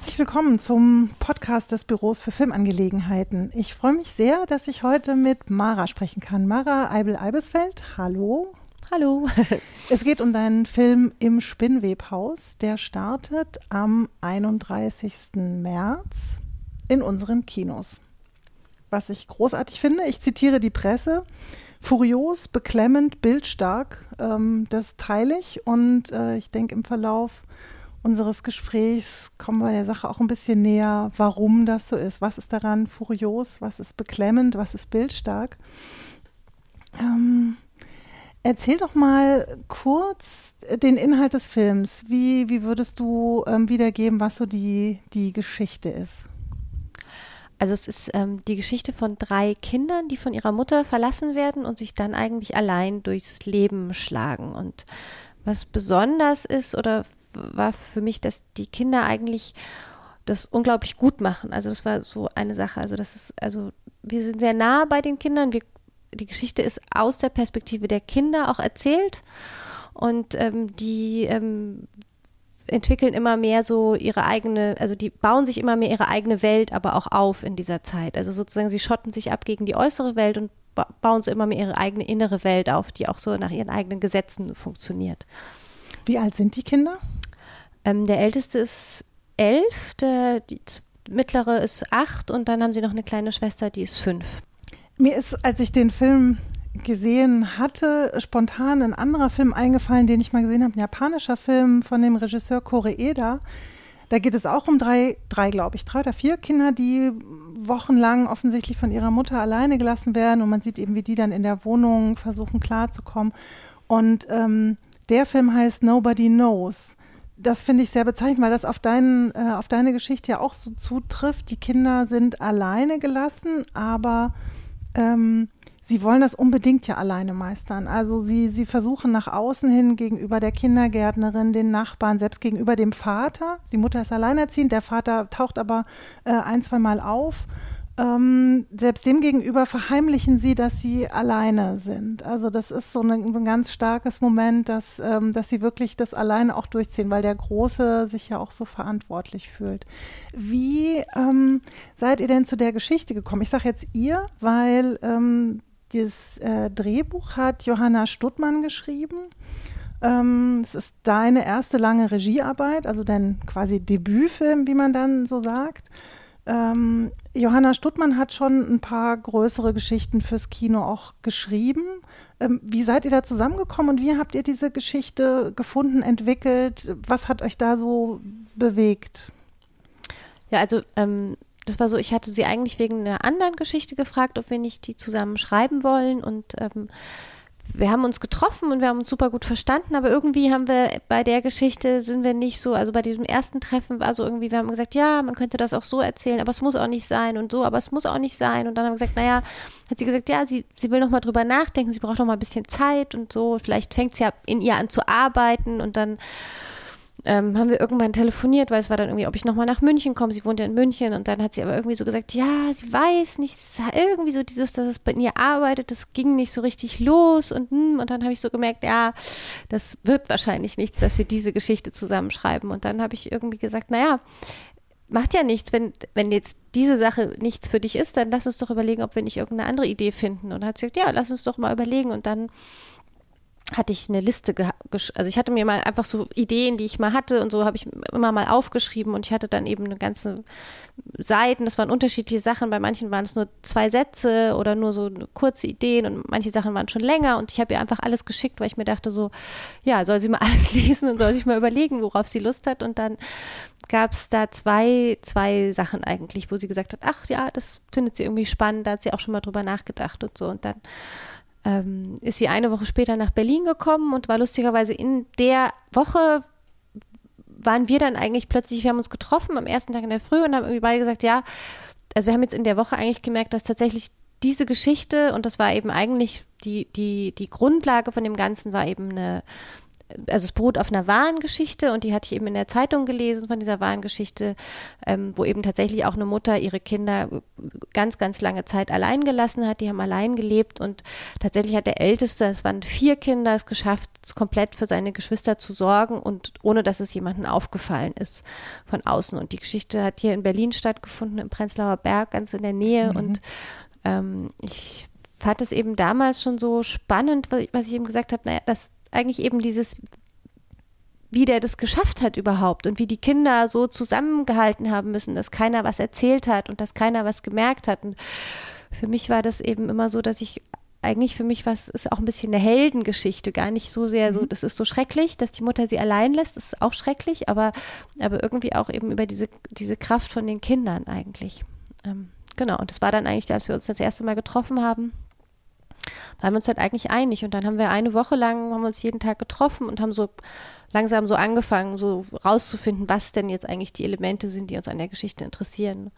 Herzlich willkommen zum Podcast des Büros für Filmangelegenheiten. Ich freue mich sehr, dass ich heute mit Mara sprechen kann. Mara Eibel-Eibesfeld, hallo. Hallo. Es geht um deinen Film Im Spinnwebhaus. Der startet am 31. März in unseren Kinos. Was ich großartig finde, ich zitiere die Presse, furios, beklemmend, bildstark, ähm, das teile ich und äh, ich denke im Verlauf unseres Gesprächs kommen wir der Sache auch ein bisschen näher, warum das so ist. Was ist daran furios, was ist beklemmend, was ist bildstark? Ähm, Erzähl doch mal kurz den Inhalt des Films. Wie, wie würdest du ähm, wiedergeben, was so die, die Geschichte ist? Also es ist ähm, die Geschichte von drei Kindern, die von ihrer Mutter verlassen werden und sich dann eigentlich allein durchs Leben schlagen. Und was besonders ist oder war für mich, dass die Kinder eigentlich das unglaublich gut machen. Also das war so eine Sache. Also das ist, also wir sind sehr nah bei den Kindern. Wir die Geschichte ist aus der Perspektive der Kinder auch erzählt und ähm, die ähm, entwickeln immer mehr so ihre eigene, also die bauen sich immer mehr ihre eigene Welt aber auch auf in dieser Zeit. Also sozusagen sie schotten sich ab gegen die äußere Welt und ba bauen so immer mehr ihre eigene innere Welt auf, die auch so nach ihren eigenen Gesetzen funktioniert. Wie alt sind die Kinder? Ähm, der älteste ist elf, der mittlere ist acht und dann haben sie noch eine kleine Schwester, die ist fünf. Mir ist, als ich den Film gesehen hatte, spontan ein anderer Film eingefallen, den ich mal gesehen habe, ein japanischer Film von dem Regisseur Koreeda. Da geht es auch um drei, drei glaube ich, drei oder vier Kinder, die wochenlang offensichtlich von ihrer Mutter alleine gelassen werden und man sieht eben, wie die dann in der Wohnung versuchen klarzukommen. Und ähm, der Film heißt Nobody Knows. Das finde ich sehr bezeichnend, weil das auf, deinen, äh, auf deine Geschichte ja auch so zutrifft. Die Kinder sind alleine gelassen, aber ähm, sie wollen das unbedingt ja alleine meistern. Also sie, sie versuchen nach außen hin gegenüber der Kindergärtnerin, den Nachbarn, selbst gegenüber dem Vater. Die Mutter ist alleinerziehend, der Vater taucht aber äh, ein, zwei Mal auf. Ähm, selbst dem gegenüber verheimlichen sie, dass sie alleine sind. Also das ist so, eine, so ein ganz starkes Moment, dass, ähm, dass sie wirklich das alleine auch durchziehen, weil der Große sich ja auch so verantwortlich fühlt. Wie ähm, seid ihr denn zu der Geschichte gekommen? Ich sage jetzt ihr, weil ähm, das äh, Drehbuch hat Johanna Stuttmann geschrieben. Ähm, es ist deine erste lange Regiearbeit, also dein quasi Debütfilm, wie man dann so sagt. Ähm, Johanna Stuttmann hat schon ein paar größere Geschichten fürs Kino auch geschrieben. Ähm, wie seid ihr da zusammengekommen und wie habt ihr diese Geschichte gefunden, entwickelt? Was hat euch da so bewegt? Ja, also ähm, das war so, ich hatte sie eigentlich wegen einer anderen Geschichte gefragt, ob wir nicht die zusammen schreiben wollen und ähm, wir haben uns getroffen und wir haben uns super gut verstanden, aber irgendwie haben wir bei der Geschichte sind wir nicht so, also bei diesem ersten Treffen war so irgendwie, wir haben gesagt, ja, man könnte das auch so erzählen, aber es muss auch nicht sein und so, aber es muss auch nicht sein. Und dann haben wir gesagt, naja, hat sie gesagt, ja, sie, sie will noch mal drüber nachdenken, sie braucht noch mal ein bisschen Zeit und so, vielleicht fängt sie ja in ihr an zu arbeiten und dann ähm, haben wir irgendwann telefoniert, weil es war dann irgendwie, ob ich nochmal nach München komme. Sie wohnt ja in München und dann hat sie aber irgendwie so gesagt, ja, sie weiß nicht, irgendwie so dieses, dass es bei ihr arbeitet, das ging nicht so richtig los und, hm, und dann habe ich so gemerkt, ja, das wird wahrscheinlich nichts, dass wir diese Geschichte zusammenschreiben. Und dann habe ich irgendwie gesagt, naja, macht ja nichts, wenn, wenn jetzt diese Sache nichts für dich ist, dann lass uns doch überlegen, ob wir nicht irgendeine andere Idee finden. Und dann hat sie gesagt, ja, lass uns doch mal überlegen und dann hatte ich eine Liste, also ich hatte mir mal einfach so Ideen, die ich mal hatte und so habe ich immer mal aufgeschrieben und ich hatte dann eben eine ganze Seiten, das waren unterschiedliche Sachen, bei manchen waren es nur zwei Sätze oder nur so kurze Ideen und manche Sachen waren schon länger und ich habe ihr einfach alles geschickt, weil ich mir dachte so, ja, soll sie mal alles lesen und soll sich mal überlegen, worauf sie Lust hat. Und dann gab es da zwei, zwei Sachen eigentlich, wo sie gesagt hat, ach ja, das findet sie irgendwie spannend, da hat sie auch schon mal drüber nachgedacht und so. Und dann ähm, ist sie eine Woche später nach Berlin gekommen und war lustigerweise in der Woche waren wir dann eigentlich plötzlich, wir haben uns getroffen am ersten Tag in der Früh und haben irgendwie beide gesagt, ja, also wir haben jetzt in der Woche eigentlich gemerkt, dass tatsächlich diese Geschichte und das war eben eigentlich die, die, die Grundlage von dem Ganzen war eben eine also es beruht auf einer wahren Geschichte und die hatte ich eben in der Zeitung gelesen von dieser wahren Geschichte, ähm, wo eben tatsächlich auch eine Mutter ihre Kinder ganz, ganz lange Zeit allein gelassen hat. Die haben allein gelebt und tatsächlich hat der Älteste, es waren vier Kinder, es geschafft, komplett für seine Geschwister zu sorgen und ohne dass es jemandem aufgefallen ist von außen. Und die Geschichte hat hier in Berlin stattgefunden, im Prenzlauer Berg, ganz in der Nähe. Mhm. Und ähm, ich fand es eben damals schon so spannend, was ich eben gesagt habe, naja, dass eigentlich eben dieses, wie der das geschafft hat überhaupt und wie die Kinder so zusammengehalten haben müssen, dass keiner was erzählt hat und dass keiner was gemerkt hat. Und für mich war das eben immer so, dass ich eigentlich für mich was ist auch ein bisschen eine Heldengeschichte, gar nicht so sehr so, mhm. das ist so schrecklich, dass die Mutter sie allein lässt, das ist auch schrecklich, aber, aber irgendwie auch eben über diese, diese Kraft von den Kindern eigentlich. Ähm, genau, und das war dann eigentlich, als wir uns das erste Mal getroffen haben, waren wir uns halt eigentlich einig. Und dann haben wir eine Woche lang, haben wir uns jeden Tag getroffen und haben so langsam so angefangen, so rauszufinden, was denn jetzt eigentlich die Elemente sind, die uns an der Geschichte interessieren.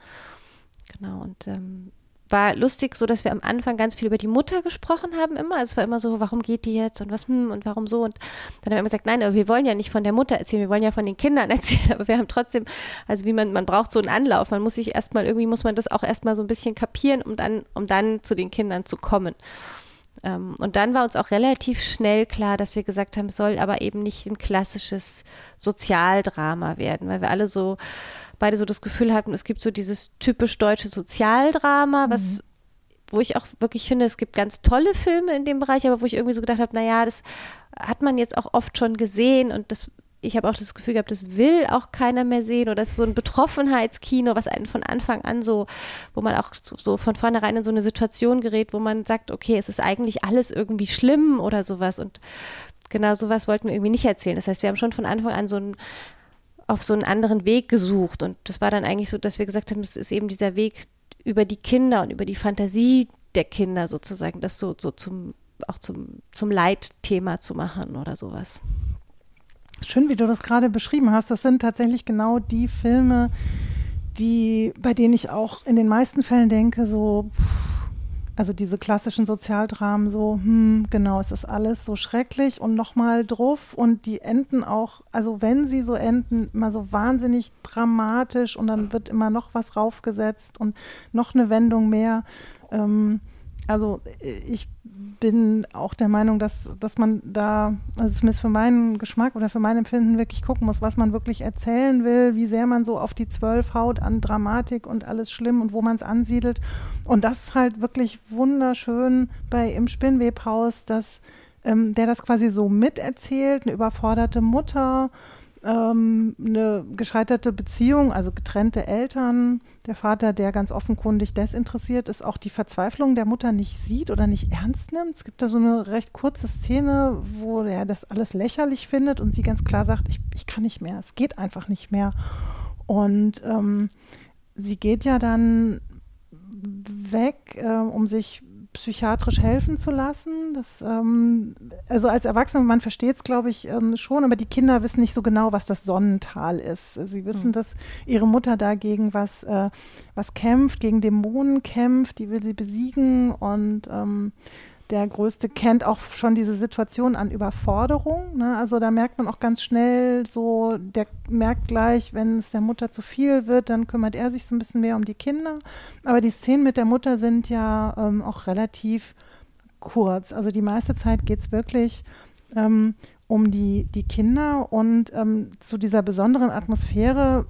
Genau, und ähm, war lustig, so dass wir am Anfang ganz viel über die Mutter gesprochen haben immer. Also es war immer so, warum geht die jetzt und was hm, und warum so. Und dann haben wir gesagt, nein, aber wir wollen ja nicht von der Mutter erzählen, wir wollen ja von den Kindern erzählen. Aber wir haben trotzdem, also wie man, man braucht so einen Anlauf. Man muss sich erstmal, irgendwie muss man das auch erstmal so ein bisschen kapieren, um dann, um dann zu den Kindern zu kommen. Ähm, und dann war uns auch relativ schnell klar, dass wir gesagt haben, es soll aber eben nicht ein klassisches Sozialdrama werden, weil wir alle so, beide so das Gefühl hatten, es gibt so dieses typisch deutsche Sozialdrama, was mhm wo ich auch wirklich finde, es gibt ganz tolle Filme in dem Bereich, aber wo ich irgendwie so gedacht habe, naja, das hat man jetzt auch oft schon gesehen und das ich habe auch das Gefühl gehabt, das will auch keiner mehr sehen oder das ist so ein Betroffenheitskino, was einen von Anfang an so, wo man auch so von vornherein in so eine Situation gerät, wo man sagt, okay, es ist eigentlich alles irgendwie schlimm oder sowas und genau sowas wollten wir irgendwie nicht erzählen. Das heißt, wir haben schon von Anfang an so ein auf so einen anderen Weg gesucht und das war dann eigentlich so, dass wir gesagt haben, es ist eben dieser Weg über die Kinder und über die Fantasie der Kinder sozusagen, das so, so zum auch zum, zum Leitthema zu machen oder sowas. Schön, wie du das gerade beschrieben hast. Das sind tatsächlich genau die Filme, die, bei denen ich auch in den meisten Fällen denke, so, also diese klassischen Sozialdramen, so, hm, genau, es ist alles so schrecklich und nochmal drauf und die enden auch, also wenn sie so enden, immer so wahnsinnig dramatisch und dann wird immer noch was raufgesetzt und noch eine Wendung mehr. Ähm, also ich bin auch der Meinung, dass, dass man da, also zumindest für meinen Geschmack oder für mein Empfinden wirklich gucken muss, was man wirklich erzählen will, wie sehr man so auf die Zwölf haut an Dramatik und alles schlimm und wo man es ansiedelt. Und das ist halt wirklich wunderschön bei Im Spinnwebhaus, dass ähm, der das quasi so miterzählt, eine überforderte Mutter ähm, eine gescheiterte Beziehung, also getrennte Eltern, der Vater, der ganz offenkundig desinteressiert ist, auch die Verzweiflung der Mutter nicht sieht oder nicht ernst nimmt. Es gibt da so eine recht kurze Szene, wo er das alles lächerlich findet und sie ganz klar sagt, ich, ich kann nicht mehr, es geht einfach nicht mehr. Und ähm, sie geht ja dann weg, äh, um sich psychiatrisch helfen zu lassen. Das, ähm, also als Erwachsener, man versteht es, glaube ich, ähm, schon, aber die Kinder wissen nicht so genau, was das Sonnental ist. Sie wissen, mhm. dass ihre Mutter dagegen was, äh, was kämpft, gegen Dämonen kämpft, die will sie besiegen und ähm, der Größte kennt auch schon diese Situation an Überforderung. Ne? Also da merkt man auch ganz schnell so, der merkt gleich, wenn es der Mutter zu viel wird, dann kümmert er sich so ein bisschen mehr um die Kinder. Aber die Szenen mit der Mutter sind ja ähm, auch relativ kurz. Also die meiste Zeit geht es wirklich ähm, um die, die Kinder und ähm, zu dieser besonderen Atmosphäre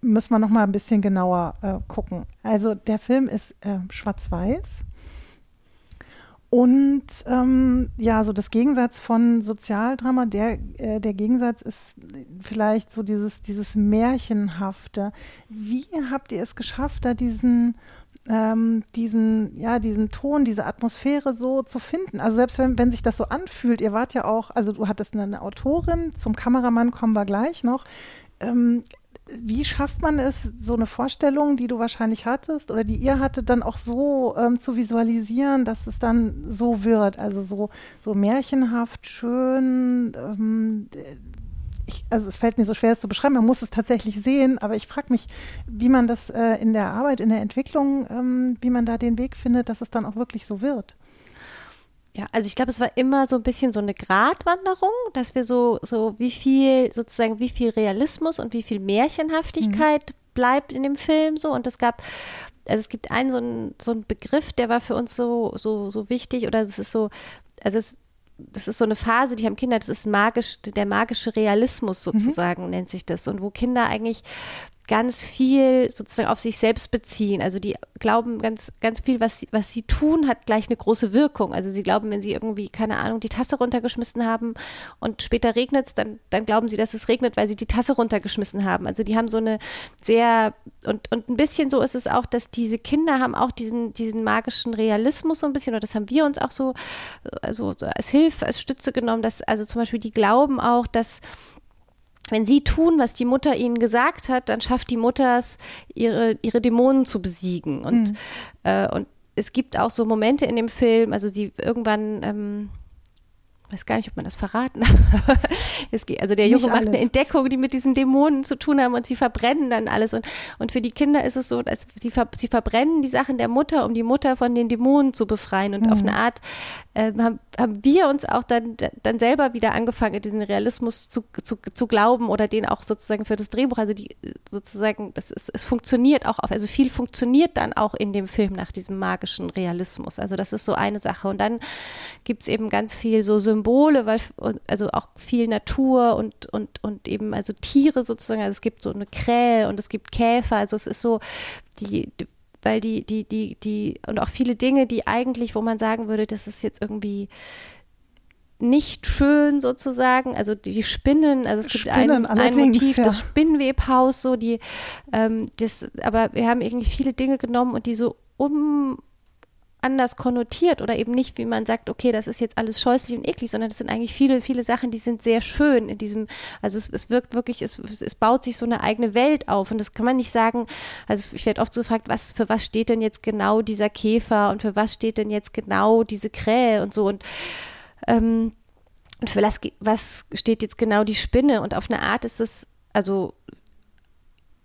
müssen wir noch mal ein bisschen genauer äh, gucken. Also der Film ist äh, schwarz-weiß und ähm, ja, so das Gegensatz von Sozialdrama, der, äh, der Gegensatz ist vielleicht so dieses, dieses Märchenhafte. Wie habt ihr es geschafft, da diesen, ähm, diesen, ja, diesen Ton, diese Atmosphäre so zu finden? Also selbst wenn, wenn sich das so anfühlt, ihr wart ja auch, also du hattest eine, Autorin, zum Kameramann kommen wir gleich noch. Ähm, wie schafft man es, so eine Vorstellung, die du wahrscheinlich hattest oder die ihr hattet, dann auch so ähm, zu visualisieren, dass es dann so wird? Also so, so märchenhaft, schön. Ähm, ich, also es fällt mir so schwer, es zu beschreiben. Man muss es tatsächlich sehen, aber ich frage mich, wie man das äh, in der Arbeit, in der Entwicklung, ähm, wie man da den Weg findet, dass es dann auch wirklich so wird. Ja, also ich glaube, es war immer so ein bisschen so eine Gratwanderung, dass wir so, so wie viel, sozusagen, wie viel Realismus und wie viel Märchenhaftigkeit mhm. bleibt in dem Film so. Und es gab, also es gibt einen so einen, so einen Begriff, der war für uns so, so, so wichtig oder es ist so, also es das ist so eine Phase, die haben Kinder, das ist magisch, der magische Realismus mhm. sozusagen, mhm. nennt sich das. Und wo Kinder eigentlich ganz viel sozusagen auf sich selbst beziehen. Also die glauben ganz, ganz viel, was sie, was sie tun, hat gleich eine große Wirkung. Also sie glauben, wenn sie irgendwie, keine Ahnung, die Tasse runtergeschmissen haben und später regnet es, dann, dann glauben sie, dass es regnet, weil sie die Tasse runtergeschmissen haben. Also die haben so eine sehr, und, und ein bisschen so ist es auch, dass diese Kinder haben auch diesen, diesen magischen Realismus so ein bisschen, oder das haben wir uns auch so also als Hilfe, als Stütze genommen, dass also zum Beispiel die glauben auch, dass wenn sie tun, was die Mutter ihnen gesagt hat, dann schafft die Mutter es, ihre, ihre Dämonen zu besiegen. Und, mhm. äh, und es gibt auch so Momente in dem Film, also die irgendwann ähm, weiß gar nicht, ob man das verraten darf. also der Junge macht eine Entdeckung, die mit diesen Dämonen zu tun haben und sie verbrennen dann alles. Und, und für die Kinder ist es so, dass sie, ver, sie verbrennen die Sachen der Mutter, um die Mutter von den Dämonen zu befreien. Und mhm. auf eine Art äh, haben, haben wir uns auch dann, dann selber wieder angefangen, diesen Realismus zu, zu, zu glauben oder den auch sozusagen für das Drehbuch, also die sozusagen, das ist, es funktioniert auch, also viel funktioniert dann auch in dem Film nach diesem magischen Realismus. Also das ist so eine Sache. Und dann gibt es eben ganz viel so Symbole, weil also auch viel Natur und, und, und eben also Tiere sozusagen, also es gibt so eine Krähe und es gibt Käfer, also es ist so die, weil die, die, die, die, und auch viele Dinge, die eigentlich, wo man sagen würde, das ist jetzt irgendwie nicht schön sozusagen, also die Spinnen, also es gibt ein, ein Motiv, ja. das Spinnwebhaus, so die, ähm, das, aber wir haben irgendwie viele Dinge genommen und die so um anders konnotiert oder eben nicht, wie man sagt, okay, das ist jetzt alles scheußlich und eklig, sondern das sind eigentlich viele, viele Sachen, die sind sehr schön in diesem, also es, es wirkt wirklich, es, es baut sich so eine eigene Welt auf und das kann man nicht sagen, also ich werde oft so gefragt, was, für was steht denn jetzt genau dieser Käfer und für was steht denn jetzt genau diese Krähe und so und ähm, und für was, was steht jetzt genau die Spinne und auf eine Art ist es, also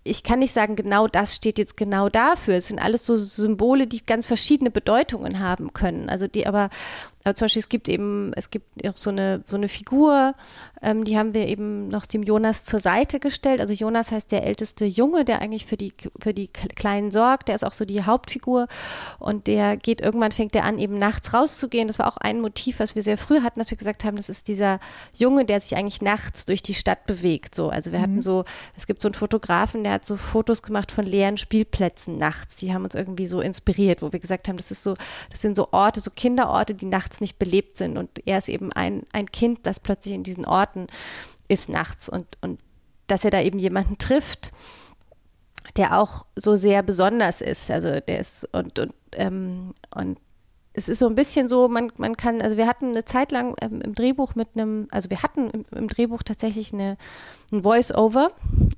ich kann nicht sagen, genau das steht jetzt genau dafür. Es sind alles so Symbole, die ganz verschiedene Bedeutungen haben können. Also die aber aber zum Beispiel, es gibt eben, es gibt auch so eine, so eine Figur, ähm, die haben wir eben noch dem Jonas zur Seite gestellt. Also Jonas heißt der älteste Junge, der eigentlich für die, für die Kleinen sorgt. Der ist auch so die Hauptfigur. Und der geht, irgendwann fängt er an, eben nachts rauszugehen. Das war auch ein Motiv, was wir sehr früh hatten, dass wir gesagt haben, das ist dieser Junge, der sich eigentlich nachts durch die Stadt bewegt. So, also wir mhm. hatten so, es gibt so einen Fotografen, der hat so Fotos gemacht von leeren Spielplätzen nachts. Die haben uns irgendwie so inspiriert, wo wir gesagt haben, das ist so, das sind so Orte, so Kinderorte, die nachts nachts nicht belebt sind. Und er ist eben ein, ein Kind, das plötzlich in diesen Orten ist nachts und, und dass er da eben jemanden trifft, der auch so sehr besonders ist. Also der ist und, und, ähm, und es ist so ein bisschen so, man, man kann, also wir hatten eine Zeit lang ähm, im Drehbuch mit einem, also wir hatten im, im Drehbuch tatsächlich eine, ein Voice-Over,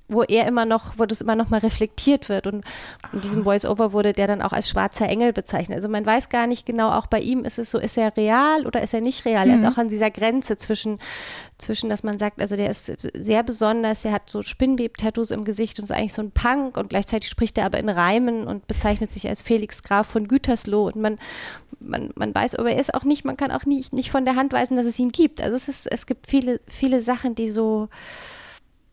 wo er immer noch, wo das immer noch mal reflektiert wird. Und in diesem Voice-Over wurde der dann auch als schwarzer Engel bezeichnet. Also man weiß gar nicht genau, auch bei ihm ist es so, ist er real oder ist er nicht real? Mhm. Er ist mhm. auch an dieser Grenze zwischen, zwischen, dass man sagt, also der ist sehr besonders, er hat so Spinnweb-Tattoos im Gesicht und ist eigentlich so ein Punk und gleichzeitig spricht er aber in Reimen und bezeichnet sich als Felix Graf von Gütersloh und man, man, man weiß, aber er ist auch nicht, man kann auch nicht, nicht von der Hand weisen, dass es ihn gibt. Also es ist, es gibt viele, viele Sachen, die so,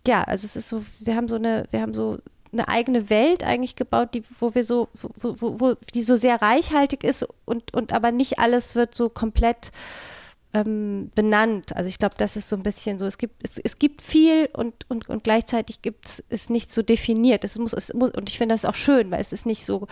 ja, also es ist so, wir haben so eine, wir haben so eine eigene Welt eigentlich gebaut, die, wo wir so, wo, wo, wo die so sehr reichhaltig ist und, und aber nicht alles wird so komplett ähm, benannt. Also ich glaube, das ist so ein bisschen so, es gibt, es, es gibt viel und, und, und gleichzeitig gibt es nicht so definiert. Es muss, es muss, und ich finde das auch schön, weil es ist nicht so,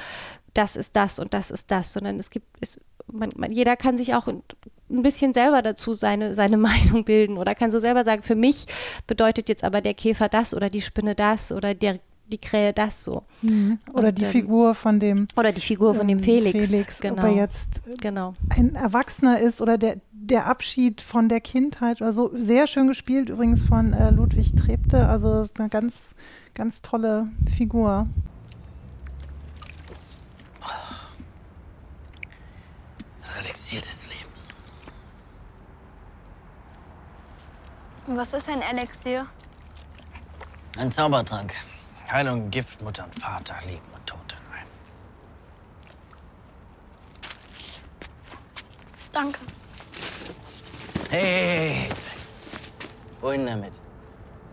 das ist das und das ist das, sondern es gibt, es, man, man, jeder kann sich auch ein bisschen selber dazu seine, seine Meinung bilden oder kann so selber sagen, für mich bedeutet jetzt aber der Käfer das oder die Spinne das oder der die Krähe das so. Mhm. Oder und, die ähm, Figur von dem. Oder die Figur von dem ähm, Felix. Felix, genau. ob er jetzt genau. ein Erwachsener ist oder der, der Abschied von der Kindheit oder so. Sehr schön gespielt übrigens von äh, Ludwig Trepte. Also eine ganz, ganz tolle Figur. Elixier des Lebens. Was ist ein Elixier? Ein Zaubertrank. Heilung, Gift, Mutter und Vater, Leben und Tod in einem. Danke. Hey, hey, hey, weg. Wohin damit?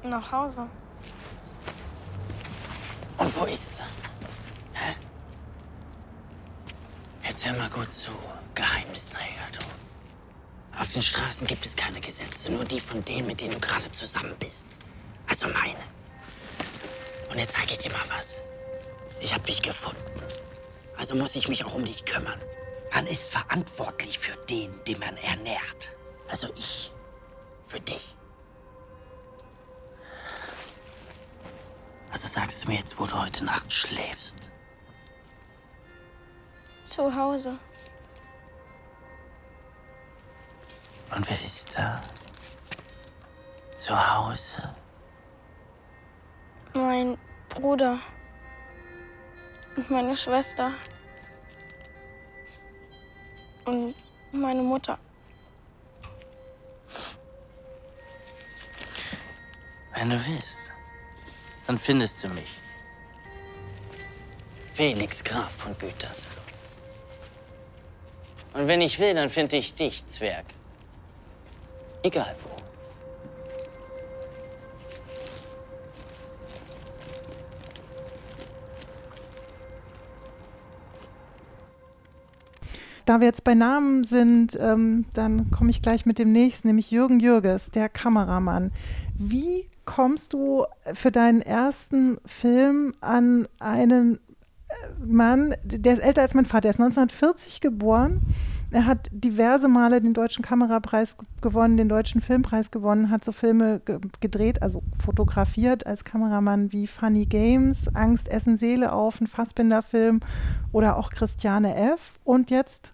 Nach Hause. Und wo ist das? Hä? Jetzt hör mal gut zu, Geheimnisträger, du. Auf den Straßen gibt es keine Gesetze, nur die von denen, mit denen du gerade zusammen bist. Also meine. Und jetzt zeige ich dir mal was. Ich habe dich gefunden. Also muss ich mich auch um dich kümmern. Man ist verantwortlich für den, den man ernährt. Also ich. Für dich. Also sagst du mir jetzt, wo du heute Nacht schläfst. Zu Hause. Und wer ist da? Zu Hause? Mein Bruder. Und meine Schwester. Und meine Mutter. Wenn du willst, dann findest du mich. Felix Graf von Gütersloh. Und wenn ich will, dann finde ich dich, Zwerg. Egal wo. Da wir jetzt bei Namen sind, ähm, dann komme ich gleich mit dem nächsten, nämlich Jürgen Jürges, der Kameramann. Wie kommst du für deinen ersten Film an einen äh, Mann, der ist älter als mein Vater, er ist 1940 geboren. Er hat diverse Male den Deutschen Kamerapreis gewonnen, den Deutschen Filmpreis gewonnen, hat so Filme ge gedreht, also fotografiert als Kameramann wie Funny Games, Angst, Essen, Seele auf, ein Fassbinder-Film oder auch Christiane F. Und jetzt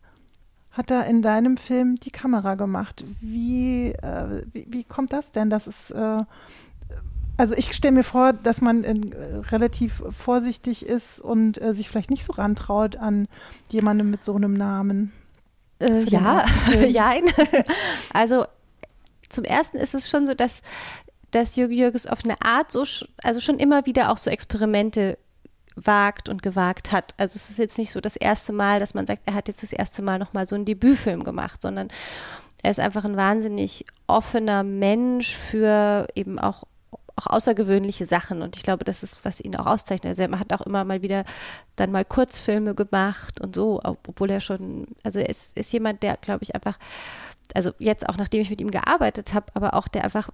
hat er in deinem Film die Kamera gemacht. Wie, äh, wie, wie, kommt das denn? Das ist, äh, also ich stelle mir vor, dass man äh, relativ vorsichtig ist und äh, sich vielleicht nicht so rantraut an jemandem mit so einem Namen. Äh, ja, ja. also zum ersten ist es schon so, dass, dass Jürgen Jürges auf eine Art so, also schon immer wieder auch so Experimente wagt und gewagt hat. Also es ist jetzt nicht so das erste Mal, dass man sagt, er hat jetzt das erste Mal nochmal so einen Debütfilm gemacht, sondern er ist einfach ein wahnsinnig offener Mensch für eben auch auch außergewöhnliche Sachen und ich glaube, das ist, was ihn auch auszeichnet. Also er hat auch immer mal wieder dann mal Kurzfilme gemacht und so, obwohl er schon, also er ist, ist jemand, der, glaube ich, einfach, also jetzt auch nachdem ich mit ihm gearbeitet habe, aber auch der einfach,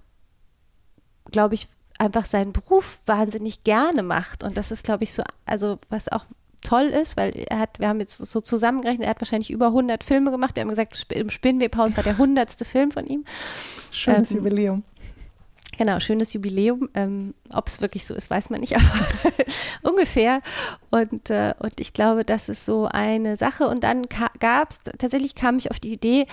glaube ich, einfach seinen Beruf wahnsinnig gerne macht. Und das ist, glaube ich, so, also was auch toll ist, weil er hat, wir haben jetzt so zusammengerechnet, er hat wahrscheinlich über 100 Filme gemacht. Wir haben gesagt, im Spinnwebhaus war der 100. Film von ihm. Schönes ähm, Jubiläum. Genau, schönes Jubiläum. Ähm, Ob es wirklich so ist, weiß man nicht, aber ungefähr. Und, äh, und ich glaube, das ist so eine Sache. Und dann gab es, tatsächlich kam ich auf die Idee,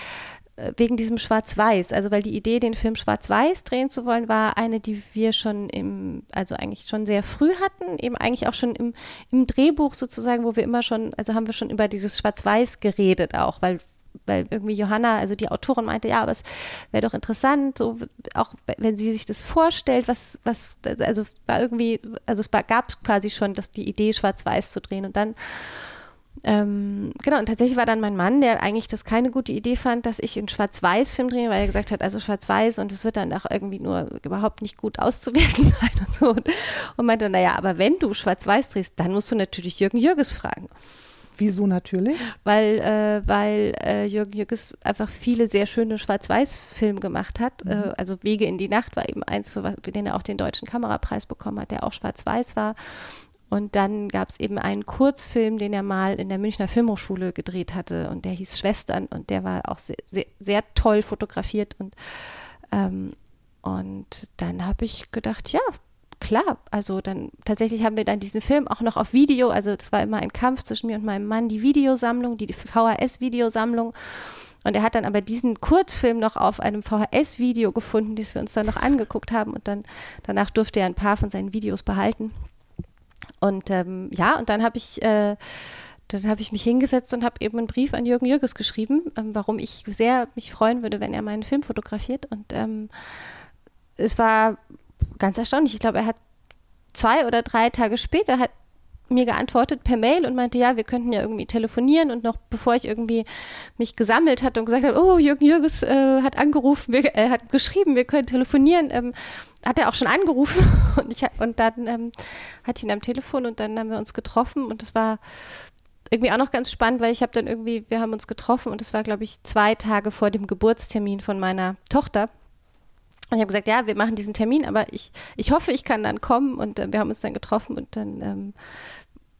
äh, wegen diesem Schwarz-Weiß. Also weil die Idee, den Film Schwarz-Weiß drehen zu wollen, war eine, die wir schon im, also eigentlich schon sehr früh hatten, eben eigentlich auch schon im, im Drehbuch sozusagen, wo wir immer schon, also haben wir schon über dieses Schwarz-Weiß geredet auch, weil weil irgendwie Johanna, also die Autorin meinte, ja, aber es wäre doch interessant, so auch wenn sie sich das vorstellt, was, was, also war irgendwie, also es gab quasi schon das, die Idee, schwarz-weiß zu drehen. Und dann ähm, genau, und tatsächlich war dann mein Mann, der eigentlich das keine gute Idee fand, dass ich einen Schwarz-Weiß-Film drehe, weil er gesagt hat, also Schwarz-Weiß und es wird dann auch irgendwie nur überhaupt nicht gut auszuwerten sein und so. Und, und meinte, naja, aber wenn du Schwarz-Weiß drehst, dann musst du natürlich Jürgen Jürges fragen. Wieso natürlich? Weil, äh, weil äh, Jürgen Jürges einfach viele sehr schöne Schwarz-Weiß-Filme gemacht hat. Mhm. Äh, also Wege in die Nacht war eben eins, für, für den er auch den Deutschen Kamerapreis bekommen hat, der auch schwarz-weiß war. Und dann gab es eben einen Kurzfilm, den er mal in der Münchner Filmhochschule gedreht hatte und der hieß Schwestern und der war auch sehr, sehr, sehr toll fotografiert und, ähm, und dann habe ich gedacht, ja, klar, also dann tatsächlich haben wir dann diesen Film auch noch auf Video, also es war immer ein Kampf zwischen mir und meinem Mann, die Videosammlung, die VHS-Videosammlung. Und er hat dann aber diesen Kurzfilm noch auf einem VHS-Video gefunden, das wir uns dann noch angeguckt haben. Und dann danach durfte er ein paar von seinen Videos behalten. Und ähm, ja, und dann habe ich, äh, dann ich mich hingesetzt und habe eben einen Brief an Jürgen Jürges geschrieben, ähm, warum ich sehr mich freuen würde, wenn er meinen Film fotografiert. Und ähm, es war ganz erstaunlich. Ich glaube, er hat zwei oder drei Tage später hat mir geantwortet per Mail und meinte, ja, wir könnten ja irgendwie telefonieren und noch bevor ich irgendwie mich gesammelt hatte und gesagt habe, oh, Jürgen Jürges äh, hat angerufen, wir, äh, hat geschrieben, wir können telefonieren, ähm, hat er auch schon angerufen und, ich, und dann ähm, hatte ich ihn am Telefon und dann haben wir uns getroffen und das war irgendwie auch noch ganz spannend, weil ich habe dann irgendwie, wir haben uns getroffen und das war, glaube ich, zwei Tage vor dem Geburtstermin von meiner Tochter. Und ich habe gesagt, ja, wir machen diesen Termin, aber ich, ich hoffe, ich kann dann kommen. Und äh, wir haben uns dann getroffen und dann ähm,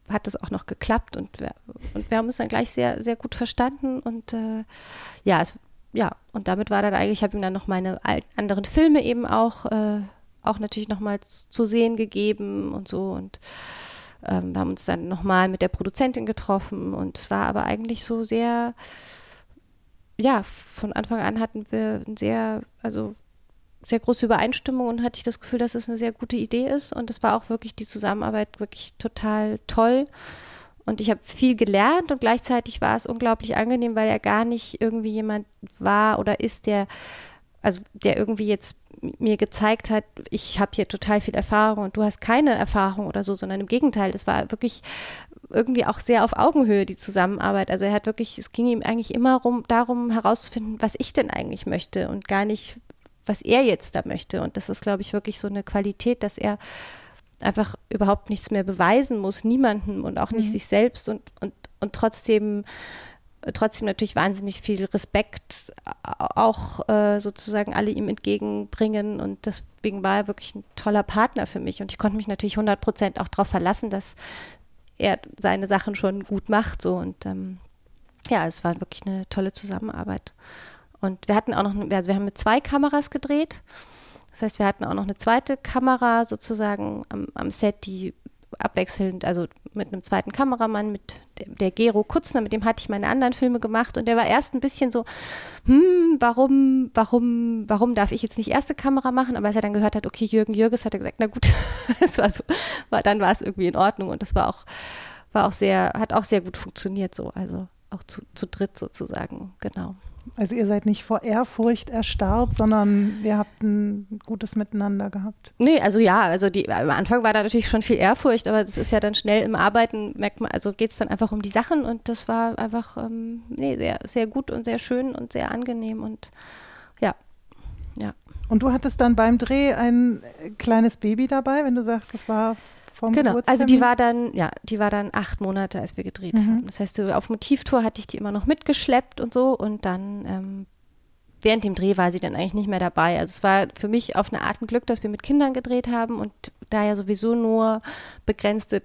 hat das auch noch geklappt und wir, und wir haben uns dann gleich sehr, sehr gut verstanden. Und äh, ja, es, ja, und damit war dann eigentlich, ich habe ihm dann noch meine anderen Filme eben auch, äh, auch natürlich nochmal zu sehen gegeben und so. Und ähm, wir haben uns dann nochmal mit der Produzentin getroffen und es war aber eigentlich so sehr, ja, von Anfang an hatten wir ein sehr, also sehr große Übereinstimmung und hatte ich das Gefühl, dass es eine sehr gute Idee ist. Und es war auch wirklich die Zusammenarbeit wirklich total toll. Und ich habe viel gelernt und gleichzeitig war es unglaublich angenehm, weil er gar nicht irgendwie jemand war oder ist, der, also der irgendwie jetzt mir gezeigt hat, ich habe hier total viel Erfahrung und du hast keine Erfahrung oder so, sondern im Gegenteil, das war wirklich irgendwie auch sehr auf Augenhöhe die Zusammenarbeit. Also er hat wirklich, es ging ihm eigentlich immer rum, darum herauszufinden, was ich denn eigentlich möchte und gar nicht, was er jetzt da möchte. Und das ist, glaube ich, wirklich so eine Qualität, dass er einfach überhaupt nichts mehr beweisen muss, niemandem und auch nicht mhm. sich selbst und, und, und trotzdem trotzdem natürlich wahnsinnig viel Respekt auch äh, sozusagen alle ihm entgegenbringen und deswegen war er wirklich ein toller Partner für mich und ich konnte mich natürlich 100 Prozent auch darauf verlassen, dass er seine Sachen schon gut macht so und ähm, ja, es war wirklich eine tolle Zusammenarbeit. Und wir hatten auch noch, also wir haben mit zwei Kameras gedreht. Das heißt, wir hatten auch noch eine zweite Kamera sozusagen am, am Set, die abwechselnd, also mit einem zweiten Kameramann, mit der, der Gero Kutzner, mit dem hatte ich meine anderen Filme gemacht und der war erst ein bisschen so, hm, warum, warum, warum darf ich jetzt nicht erste Kamera machen? Aber als er dann gehört hat, okay, Jürgen Jürges, hat er gesagt, na gut, es war so, war, dann war es irgendwie in Ordnung und das war auch, war auch sehr, hat auch sehr gut funktioniert so, also auch zu, zu dritt sozusagen, genau. Also ihr seid nicht vor Ehrfurcht erstarrt, sondern ihr habt ein gutes Miteinander gehabt. Nee, also ja, also die, am Anfang war da natürlich schon viel Ehrfurcht, aber das ist ja dann schnell im Arbeiten, merkt man, also geht es dann einfach um die Sachen und das war einfach, ähm, nee, sehr, sehr gut und sehr schön und sehr angenehm und ja, ja. Und du hattest dann beim Dreh ein kleines Baby dabei, wenn du sagst, das war vom Genau, also die war dann, ja, die war dann acht Monate, als wir gedreht mhm. haben. Das heißt, auf Motivtour hatte ich die immer noch mitgeschleppt und so und dann ähm, während dem Dreh war sie dann eigentlich nicht mehr dabei. Also es war für mich auf eine Art ein Glück, dass wir mit Kindern gedreht haben und da ja sowieso nur begrenzte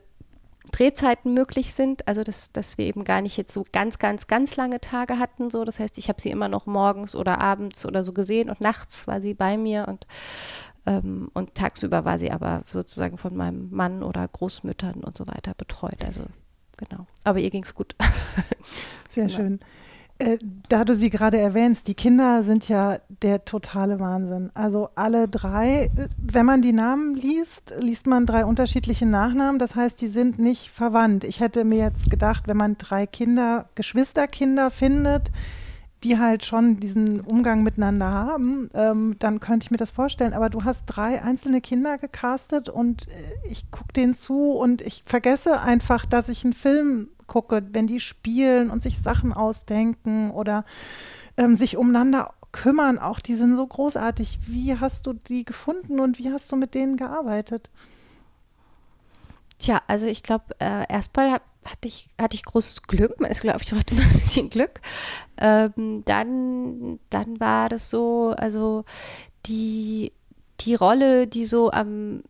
Drehzeiten möglich sind, also dass, dass wir eben gar nicht jetzt so ganz, ganz, ganz lange Tage hatten. So. Das heißt, ich habe sie immer noch morgens oder abends oder so gesehen und nachts war sie bei mir und ähm, und tagsüber war sie aber sozusagen von meinem Mann oder Großmüttern und so weiter betreut. Also genau. Aber ihr ging es gut. Sehr genau. schön. Äh, da du sie gerade erwähnst, die Kinder sind ja der totale Wahnsinn. Also alle drei, äh, wenn man die Namen liest, liest man drei unterschiedliche Nachnamen. Das heißt, die sind nicht verwandt. Ich hätte mir jetzt gedacht, wenn man drei Kinder, Geschwisterkinder findet, die halt schon diesen Umgang miteinander haben, ähm, dann könnte ich mir das vorstellen. Aber du hast drei einzelne Kinder gecastet und äh, ich gucke denen zu und ich vergesse einfach, dass ich einen Film gucke, wenn die spielen und sich Sachen ausdenken oder ähm, sich umeinander kümmern. Auch die sind so großartig. Wie hast du die gefunden und wie hast du mit denen gearbeitet? Tja, also ich glaube, äh, erstmal habe hatte ich, hatte ich großes Glück. Man ist, glaube ich, heute immer ein bisschen Glück. Ähm, dann, dann war das so, also die, die Rolle, die so am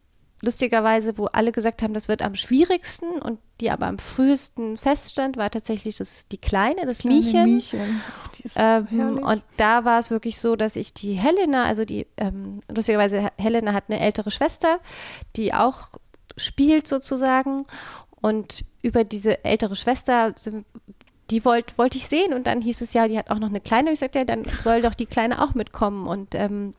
lustigerweise, wo alle gesagt haben, das wird am schwierigsten und die aber am frühesten feststand, war tatsächlich das, die Kleine, das Kleine Miechen. Miechen. Ähm, und da war es wirklich so, dass ich die Helena, also die, ähm, lustigerweise, Helena hat eine ältere Schwester, die auch spielt sozusagen. Und über diese ältere Schwester, die wollte wollt ich sehen. Und dann hieß es ja, die hat auch noch eine kleine. Ich sagte, ja, dann soll doch die Kleine auch mitkommen. Und, ähm,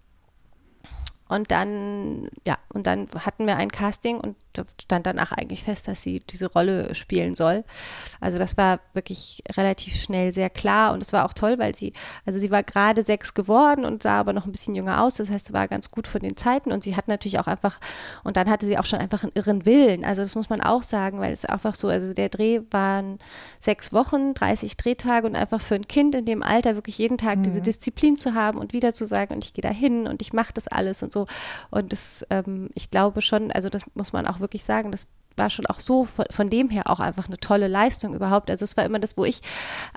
und dann, ja, und dann hatten wir ein Casting und da stand danach eigentlich fest, dass sie diese Rolle spielen soll. Also das war wirklich relativ schnell sehr klar und es war auch toll, weil sie, also sie war gerade sechs geworden und sah aber noch ein bisschen jünger aus. Das heißt, sie war ganz gut von den Zeiten und sie hat natürlich auch einfach, und dann hatte sie auch schon einfach einen irren Willen. Also das muss man auch sagen, weil es einfach so, also der Dreh waren sechs Wochen, 30 Drehtage und einfach für ein Kind in dem Alter wirklich jeden Tag mhm. diese Disziplin zu haben und wieder zu sagen, und ich gehe da hin und ich mache das alles und so. Und das, ähm, ich glaube schon, also das muss man auch wirklich sagen, das war schon auch so von, von, dem her auch einfach eine tolle Leistung überhaupt. Also es war immer das, wo ich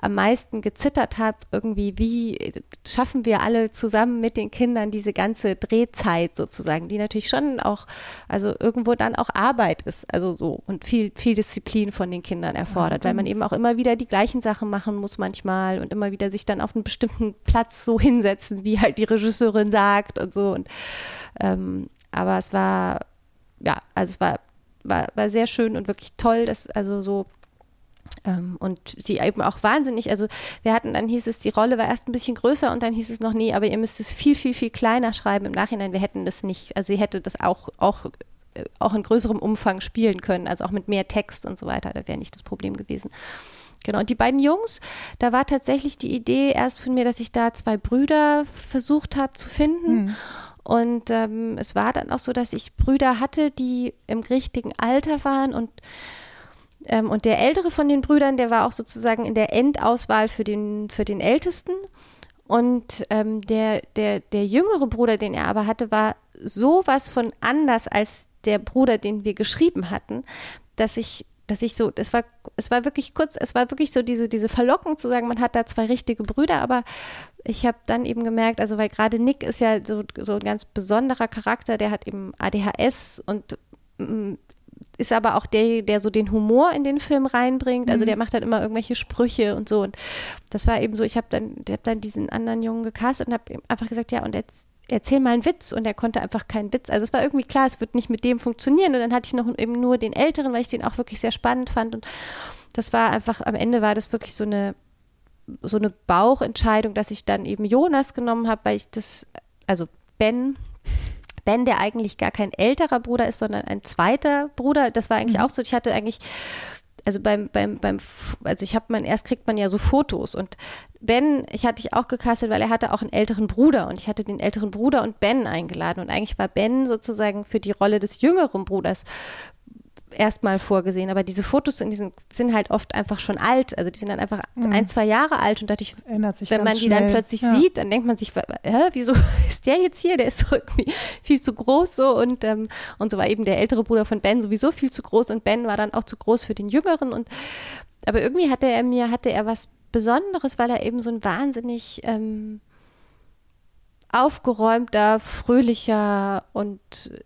am meisten gezittert habe, irgendwie, wie schaffen wir alle zusammen mit den Kindern diese ganze Drehzeit sozusagen, die natürlich schon auch, also irgendwo dann auch Arbeit ist, also so und viel, viel Disziplin von den Kindern erfordert, ja, weil man eben auch immer wieder die gleichen Sachen machen muss manchmal und immer wieder sich dann auf einen bestimmten Platz so hinsetzen, wie halt die Regisseurin sagt und so. Und, ähm, aber es war, ja, also es war war, war sehr schön und wirklich toll, dass also so ähm, und sie eben auch wahnsinnig, also wir hatten, dann hieß es, die Rolle war erst ein bisschen größer und dann hieß es noch, nee, aber ihr müsst es viel, viel, viel kleiner schreiben im Nachhinein. Wir hätten das nicht, also sie hätte das auch, auch, äh, auch in größerem Umfang spielen können, also auch mit mehr Text und so weiter, da wäre nicht das Problem gewesen. Genau, und die beiden Jungs, da war tatsächlich die Idee erst von mir, dass ich da zwei Brüder versucht habe zu finden. Mhm. Und ähm, es war dann auch so, dass ich Brüder hatte, die im richtigen Alter waren und ähm, und der ältere von den Brüdern, der war auch sozusagen in der Endauswahl für den, für den Ältesten. Und ähm, der, der, der jüngere Bruder, den er aber hatte, war sowas von anders als der Bruder, den wir geschrieben hatten, dass ich dass ich so, es war, es war wirklich kurz, es war wirklich so diese, diese Verlockung zu sagen, man hat da zwei richtige Brüder, aber ich habe dann eben gemerkt, also weil gerade Nick ist ja so, so ein ganz besonderer Charakter, der hat eben ADHS und mm, ist aber auch der, der so den Humor in den Film reinbringt. Also mhm. der macht dann immer irgendwelche Sprüche und so. Und das war eben so, ich habe dann, hab dann diesen anderen Jungen gecastet und habe einfach gesagt, ja, und jetzt erzähl mal einen Witz und er konnte einfach keinen Witz. Also es war irgendwie klar, es wird nicht mit dem funktionieren und dann hatte ich noch eben nur den Älteren, weil ich den auch wirklich sehr spannend fand und das war einfach, am Ende war das wirklich so eine, so eine Bauchentscheidung, dass ich dann eben Jonas genommen habe, weil ich das, also Ben, Ben, der eigentlich gar kein älterer Bruder ist, sondern ein zweiter Bruder, das war eigentlich mhm. auch so, ich hatte eigentlich also beim, beim, beim, also ich habe man, erst kriegt man ja so Fotos. Und Ben, ich hatte ich auch gecastet, weil er hatte auch einen älteren Bruder. Und ich hatte den älteren Bruder und Ben eingeladen. Und eigentlich war Ben sozusagen für die Rolle des jüngeren Bruders erstmal vorgesehen, aber diese Fotos in diesen sind halt oft einfach schon alt, also die sind dann einfach mhm. ein, zwei Jahre alt und dadurch, wenn man die schnell. dann plötzlich ja. sieht, dann denkt man sich, hä, wieso ist der jetzt hier? Der ist so irgendwie viel zu groß so und, ähm, und so war eben der ältere Bruder von Ben sowieso viel zu groß und Ben war dann auch zu groß für den Jüngeren und aber irgendwie hatte er mir, hatte er was Besonderes, weil er eben so ein wahnsinnig ähm, aufgeräumter, fröhlicher und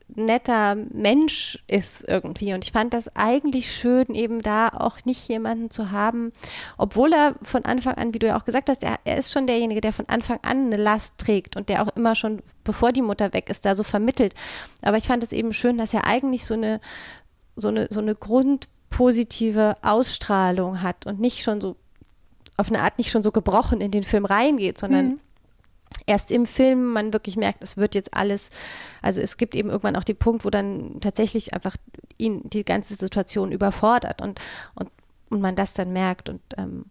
netter Mensch ist irgendwie. Und ich fand das eigentlich schön, eben da auch nicht jemanden zu haben, obwohl er von Anfang an, wie du ja auch gesagt hast, er, er ist schon derjenige, der von Anfang an eine Last trägt und der auch immer schon, bevor die Mutter weg ist, da so vermittelt. Aber ich fand es eben schön, dass er eigentlich so eine, so eine, so eine grundpositive Ausstrahlung hat und nicht schon so auf eine Art nicht schon so gebrochen in den Film reingeht, sondern mhm erst im Film man wirklich merkt, es wird jetzt alles, also es gibt eben irgendwann auch den Punkt, wo dann tatsächlich einfach ihn die ganze Situation überfordert und, und, und man das dann merkt und ähm,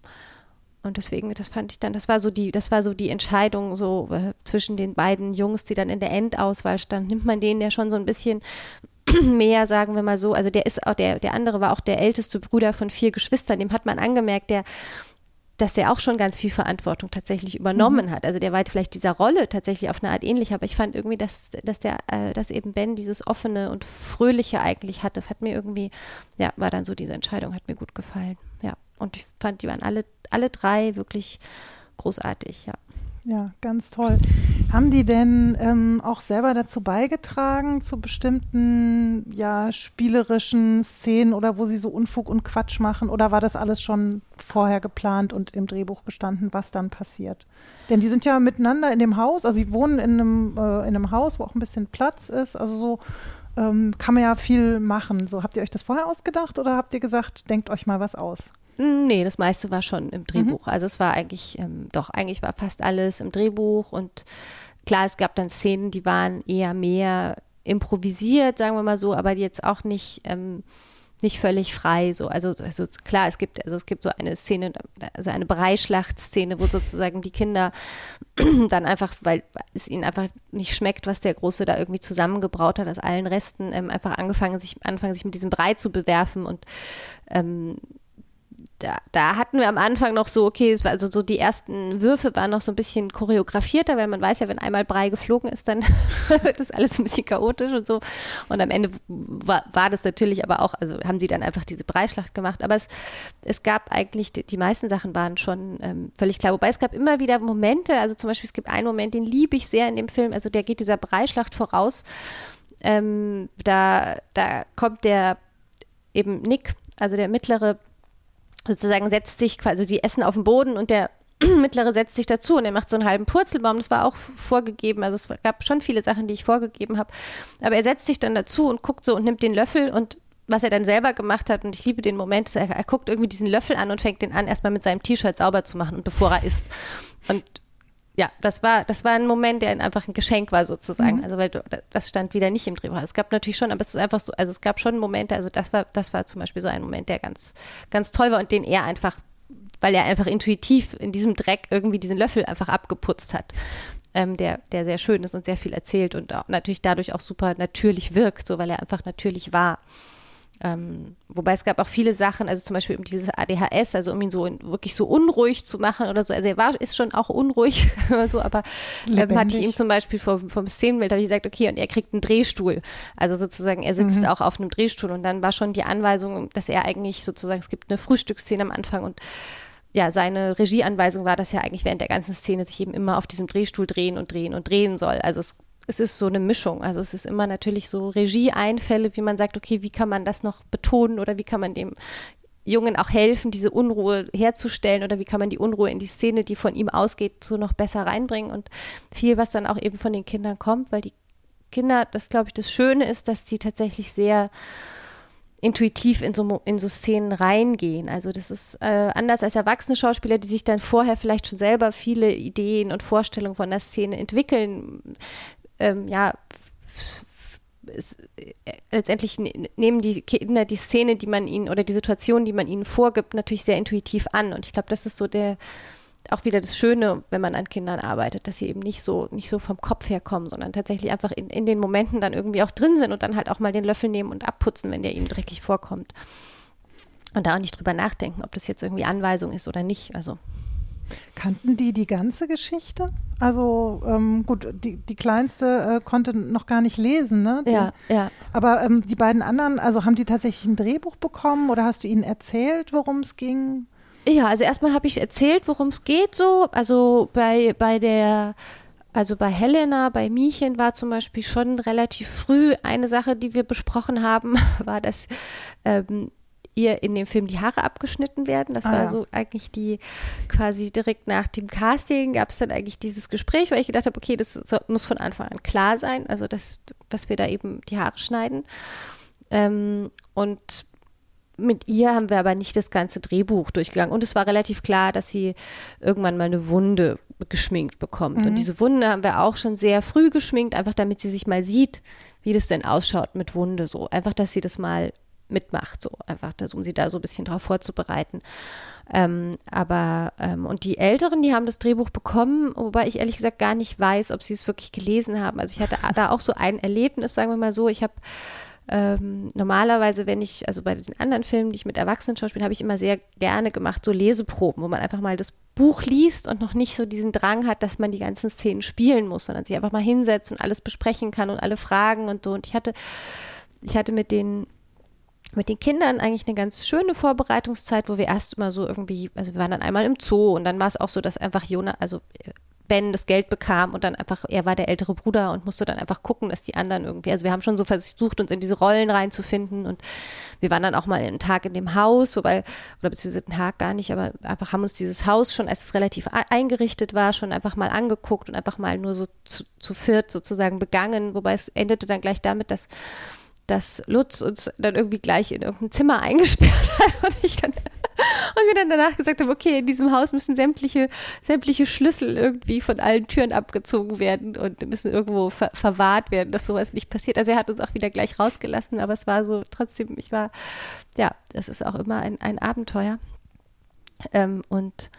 und deswegen, das fand ich dann, das war so die, das war so die Entscheidung so äh, zwischen den beiden Jungs, die dann in der Endauswahl standen. Nimmt man den, der schon so ein bisschen mehr, sagen wir mal so, also der ist auch, der, der andere war auch der älteste Bruder von vier Geschwistern, dem hat man angemerkt, der, dass der auch schon ganz viel Verantwortung tatsächlich übernommen mhm. hat. Also der war vielleicht dieser Rolle tatsächlich auf eine Art ähnlich, aber ich fand irgendwie, dass, dass der, äh, dass eben Ben dieses offene und fröhliche eigentlich hatte, hat mir irgendwie, ja, war dann so diese Entscheidung, hat mir gut gefallen. Ja. Und ich fand, die waren alle, alle drei wirklich großartig, ja. Ja, ganz toll. Haben die denn ähm, auch selber dazu beigetragen, zu bestimmten ja, spielerischen Szenen oder wo sie so Unfug und Quatsch machen? Oder war das alles schon vorher geplant und im Drehbuch gestanden, was dann passiert? Denn die sind ja miteinander in dem Haus, also sie wohnen in einem, äh, in einem Haus, wo auch ein bisschen Platz ist. Also so ähm, kann man ja viel machen. So, habt ihr euch das vorher ausgedacht oder habt ihr gesagt, denkt euch mal was aus? Nee, das meiste war schon im Drehbuch. Mhm. Also es war eigentlich, ähm, doch, eigentlich war fast alles im Drehbuch und klar, es gab dann Szenen, die waren eher mehr improvisiert, sagen wir mal so, aber jetzt auch nicht ähm, nicht völlig frei. So. Also, also klar, es gibt, also es gibt so eine Szene, also eine Breischlachtszene, wo sozusagen die Kinder dann einfach, weil es ihnen einfach nicht schmeckt, was der Große da irgendwie zusammengebraut hat aus allen Resten, ähm, einfach angefangen, sich, anfangen, sich mit diesem Brei zu bewerfen und ähm, da, da, hatten wir am Anfang noch so, okay, es war also so die ersten Würfe waren noch so ein bisschen choreografierter, weil man weiß ja, wenn einmal Brei geflogen ist, dann wird das alles ein bisschen chaotisch und so. Und am Ende war, war, das natürlich aber auch, also haben die dann einfach diese Breischlacht gemacht. Aber es, es gab eigentlich, die, die meisten Sachen waren schon ähm, völlig klar. Wobei es gab immer wieder Momente, also zum Beispiel es gibt einen Moment, den liebe ich sehr in dem Film, also der geht dieser Breischlacht voraus. Ähm, da, da kommt der eben Nick, also der mittlere sozusagen setzt sich quasi, die essen auf dem Boden und der Mittlere setzt sich dazu und er macht so einen halben Purzelbaum. Das war auch vorgegeben. Also es gab schon viele Sachen, die ich vorgegeben habe. Aber er setzt sich dann dazu und guckt so und nimmt den Löffel und was er dann selber gemacht hat, und ich liebe den Moment, ist, er, er guckt irgendwie diesen Löffel an und fängt den an, erstmal mit seinem T-Shirt sauber zu machen und bevor er isst. Und ja, das war, das war ein Moment, der einfach ein Geschenk war sozusagen. Mhm. Also weil du, das stand wieder nicht im Drehbuch. Es gab natürlich schon, aber es ist einfach so, also es gab schon Momente, also das war, das war zum Beispiel so ein Moment, der ganz, ganz toll war und den er einfach, weil er einfach intuitiv in diesem Dreck irgendwie diesen Löffel einfach abgeputzt hat. Ähm, der, der sehr schön ist und sehr viel erzählt und auch natürlich dadurch auch super natürlich wirkt, so weil er einfach natürlich war. Ähm, wobei es gab auch viele Sachen, also zum Beispiel um dieses ADHS, also um ihn so wirklich so unruhig zu machen oder so. Also er war, ist schon auch unruhig, so, aber ähm, hatte ich ihm zum Beispiel vom, vom Szenenbild, habe ich gesagt, okay, und er kriegt einen Drehstuhl. Also sozusagen, er sitzt mhm. auch auf einem Drehstuhl und dann war schon die Anweisung, dass er eigentlich sozusagen, es gibt eine Frühstücksszene am Anfang und ja, seine Regieanweisung war, dass er eigentlich während der ganzen Szene sich eben immer auf diesem Drehstuhl drehen und drehen und drehen soll. Also es es ist so eine Mischung. Also es ist immer natürlich so Regieeinfälle, wie man sagt, okay, wie kann man das noch betonen oder wie kann man dem Jungen auch helfen, diese Unruhe herzustellen oder wie kann man die Unruhe in die Szene, die von ihm ausgeht, so noch besser reinbringen und viel, was dann auch eben von den Kindern kommt, weil die Kinder, das glaube ich, das Schöne ist, dass die tatsächlich sehr intuitiv in so, in so Szenen reingehen. Also das ist äh, anders als erwachsene Schauspieler, die sich dann vorher vielleicht schon selber viele Ideen und Vorstellungen von der Szene entwickeln, ähm, ja, äh, letztendlich ne, nehmen die Kinder die Szene, die man ihnen oder die Situation, die man ihnen vorgibt, natürlich sehr intuitiv an. Und ich glaube, das ist so der auch wieder das Schöne, wenn man an Kindern arbeitet, dass sie eben nicht so, nicht so vom Kopf her kommen, sondern tatsächlich einfach in, in den Momenten dann irgendwie auch drin sind und dann halt auch mal den Löffel nehmen und abputzen, wenn der ihnen dreckig vorkommt. Und da auch nicht drüber nachdenken, ob das jetzt irgendwie Anweisung ist oder nicht. Also Kannten die die ganze Geschichte? Also ähm, gut, die, die kleinste äh, konnte noch gar nicht lesen, ne? Die, ja, ja. Aber ähm, die beiden anderen, also haben die tatsächlich ein Drehbuch bekommen oder hast du ihnen erzählt, worum es ging? Ja, also erstmal habe ich erzählt, worum es geht so. Also bei, bei der also bei Helena, bei Miechen war zum Beispiel schon relativ früh eine Sache, die wir besprochen haben, war, dass ähm, ihr in dem Film die Haare abgeschnitten werden. Das ah, war ja. so eigentlich die quasi direkt nach dem Casting gab es dann eigentlich dieses Gespräch, weil ich gedacht habe, okay, das so, muss von Anfang an klar sein, also dass, dass wir da eben die Haare schneiden. Ähm, und mit ihr haben wir aber nicht das ganze Drehbuch durchgegangen. Und es war relativ klar, dass sie irgendwann mal eine Wunde geschminkt bekommt. Mhm. Und diese Wunde haben wir auch schon sehr früh geschminkt, einfach damit sie sich mal sieht, wie das denn ausschaut mit Wunde so. Einfach, dass sie das mal mitmacht, so einfach, das, um sie da so ein bisschen drauf vorzubereiten. Ähm, aber, ähm, und die Älteren, die haben das Drehbuch bekommen, wobei ich ehrlich gesagt gar nicht weiß, ob sie es wirklich gelesen haben. Also ich hatte da auch so ein Erlebnis, sagen wir mal so, ich habe ähm, normalerweise, wenn ich, also bei den anderen Filmen, die ich mit Erwachsenen schauspiele, habe ich immer sehr gerne gemacht, so Leseproben, wo man einfach mal das Buch liest und noch nicht so diesen Drang hat, dass man die ganzen Szenen spielen muss, sondern sich einfach mal hinsetzt und alles besprechen kann und alle Fragen und so. Und ich hatte, ich hatte mit den mit den Kindern eigentlich eine ganz schöne Vorbereitungszeit, wo wir erst immer so irgendwie, also wir waren dann einmal im Zoo und dann war es auch so, dass einfach Jona, also äh, Ben das Geld bekam und dann einfach, er war der ältere Bruder und musste dann einfach gucken, dass die anderen irgendwie, also wir haben schon so versucht, uns in diese Rollen reinzufinden und wir waren dann auch mal einen Tag in dem Haus, wobei, oder beziehungsweise einen Tag gar nicht, aber einfach haben uns dieses Haus schon, als es relativ eingerichtet war, schon einfach mal angeguckt und einfach mal nur so zu, zu viert sozusagen begangen, wobei es endete dann gleich damit, dass dass Lutz uns dann irgendwie gleich in irgendein Zimmer eingesperrt hat und ich dann und wir dann danach gesagt haben, okay, in diesem Haus müssen sämtliche, sämtliche Schlüssel irgendwie von allen Türen abgezogen werden und müssen irgendwo ver verwahrt werden, dass sowas nicht passiert. Also er hat uns auch wieder gleich rausgelassen, aber es war so trotzdem, ich war, ja, das ist auch immer ein, ein Abenteuer. Ähm, und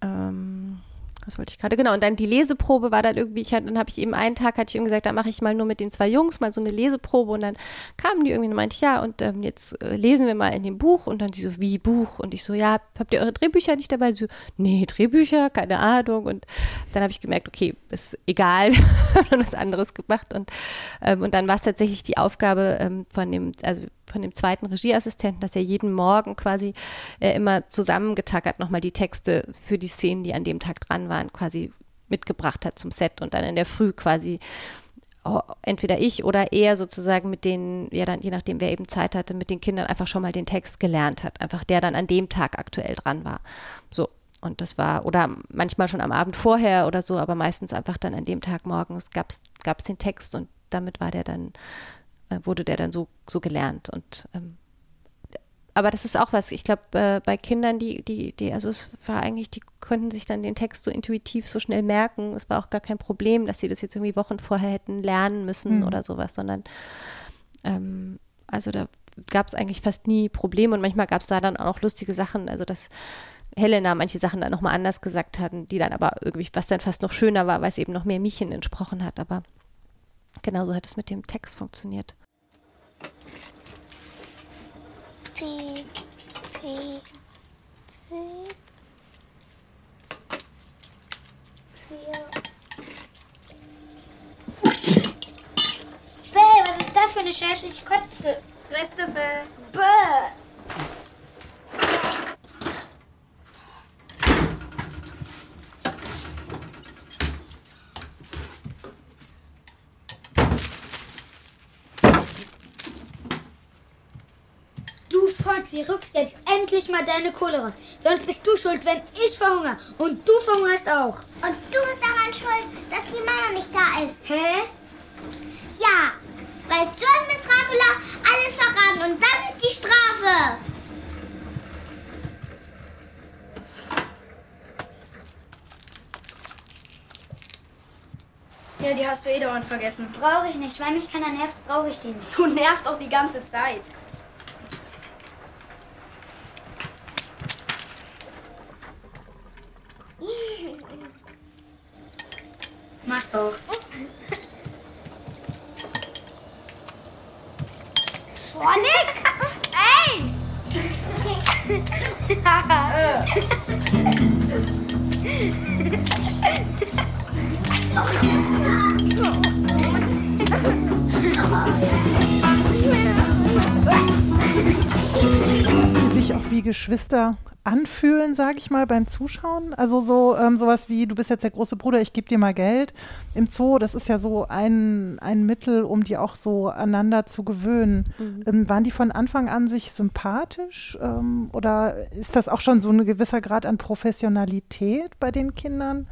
ähm, was wollte ich gerade? Genau, und dann die Leseprobe war dann irgendwie, ich, dann habe ich eben einen Tag, hatte ich ihm gesagt, da mache ich mal nur mit den zwei Jungs mal so eine Leseprobe und dann kamen die irgendwie und meinte ich, ja, und ähm, jetzt äh, lesen wir mal in dem Buch und dann die so, wie Buch? Und ich so, ja, habt ihr eure Drehbücher nicht dabei? So, nee, Drehbücher, keine Ahnung. Und dann habe ich gemerkt, okay, ist egal, wir haben was anderes gemacht und, ähm, und dann war es tatsächlich die Aufgabe ähm, von dem, also von dem zweiten Regieassistenten, dass er jeden Morgen quasi äh, immer zusammengetackert nochmal die Texte für die Szenen, die an dem Tag dran waren, quasi mitgebracht hat zum Set und dann in der Früh quasi oh, entweder ich oder er sozusagen mit denen, ja dann je nachdem, wer eben Zeit hatte, mit den Kindern einfach schon mal den Text gelernt hat, einfach der dann an dem Tag aktuell dran war. So. Und das war, oder manchmal schon am Abend vorher oder so, aber meistens einfach dann an dem Tag morgens gab es den Text und damit war der dann äh, wurde der dann so, so gelernt. Und ähm, aber das ist auch was, ich glaube, äh, bei Kindern, die, die, die, also es war eigentlich, die konnten sich dann den Text so intuitiv so schnell merken. Es war auch gar kein Problem, dass sie das jetzt irgendwie Wochen vorher hätten lernen müssen mhm. oder sowas, sondern ähm, also da gab es eigentlich fast nie Probleme und manchmal gab es da dann auch lustige Sachen, also dass Helena manche Sachen dann nochmal anders gesagt hatten, die dann aber irgendwie, was dann fast noch schöner war, weil es eben noch mehr Miechen entsprochen hat, aber genauso hat es mit dem Text funktioniert. Piep, piep, piep. Bäh, was ist das für eine scheißliche Kotze? Reste fressen. Bäh. Sie rückst jetzt endlich mal deine Kohle raus. Sonst bist du schuld, wenn ich verhungere. Und du verhungerst auch. Und du bist daran schuld, dass die Mama nicht da ist. Hä? Ja, weil du hast Miss Dracula alles verraten und das ist die Strafe. Ja, die hast du eh dauernd vergessen. Brauche ich nicht, weil mich keiner nervt, brauche ich die nicht. Du nervst auch die ganze Zeit. Boah, Nick! Ey! Dass die sich auch wie Geschwister anfühlen, sage ich mal, beim Zuschauen. Also so ähm, sowas wie, du bist jetzt der große Bruder, ich gebe dir mal Geld im Zoo, das ist ja so ein, ein Mittel, um die auch so aneinander zu gewöhnen. Mhm. Ähm, waren die von Anfang an sich sympathisch ähm, oder ist das auch schon so ein gewisser Grad an Professionalität bei den Kindern?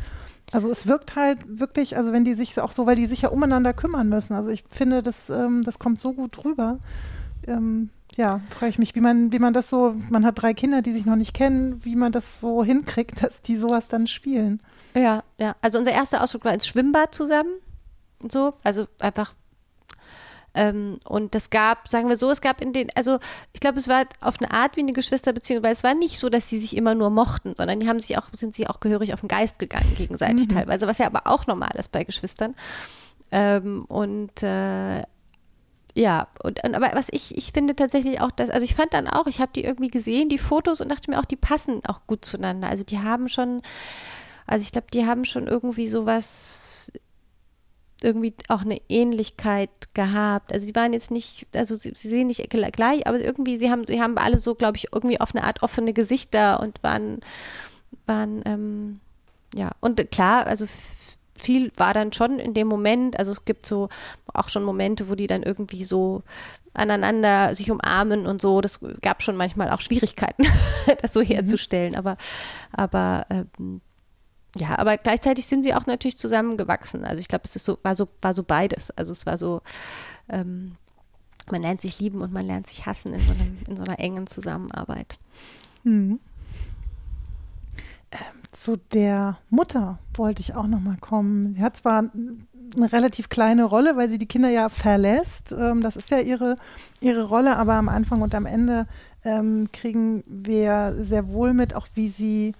Also es wirkt halt wirklich, also wenn die sich auch so, weil die sich ja umeinander kümmern müssen. Also ich finde, das, ähm, das kommt so gut rüber. Ähm, ja, frage ich mich, wie man, wie man das so, man hat drei Kinder, die sich noch nicht kennen, wie man das so hinkriegt, dass die sowas dann spielen. Ja, ja. Also unser erster Ausflug war ins Schwimmbad zusammen. So, also einfach. Ähm, und das gab, sagen wir so, es gab in den, also ich glaube, es war auf eine Art wie eine Geschwisterbeziehung, weil es war nicht so, dass sie sich immer nur mochten, sondern die haben sich auch, sind sie auch gehörig auf den Geist gegangen gegenseitig mhm. teilweise, was ja aber auch normal ist bei Geschwistern. Ähm, und äh, ja, und, aber was ich, ich finde tatsächlich auch, dass, also ich fand dann auch, ich habe die irgendwie gesehen, die Fotos und dachte mir auch, die passen auch gut zueinander. Also die haben schon, also ich glaube, die haben schon irgendwie sowas, irgendwie auch eine Ähnlichkeit gehabt. Also sie waren jetzt nicht, also sie, sie sehen nicht gleich, aber irgendwie, sie haben, sie haben alle so, glaube ich, irgendwie auf eine Art offene Gesichter und waren, waren, ähm, ja, und klar, also viel war dann schon in dem Moment, also es gibt so auch schon Momente, wo die dann irgendwie so aneinander sich umarmen und so. Das gab schon manchmal auch Schwierigkeiten, das so mhm. herzustellen. Aber, aber ähm, ja, aber gleichzeitig sind sie auch natürlich zusammengewachsen. Also ich glaube, es ist so, war so, war so beides. Also es war so, ähm, man lernt sich lieben und man lernt sich hassen in so, einem, in so einer engen Zusammenarbeit. Mhm. Ähm, zu der Mutter wollte ich auch noch mal kommen. Sie hat zwar eine relativ kleine Rolle, weil sie die Kinder ja verlässt. Ähm, das ist ja ihre, ihre Rolle, aber am Anfang und am Ende ähm, kriegen wir sehr wohl mit, auch wie sie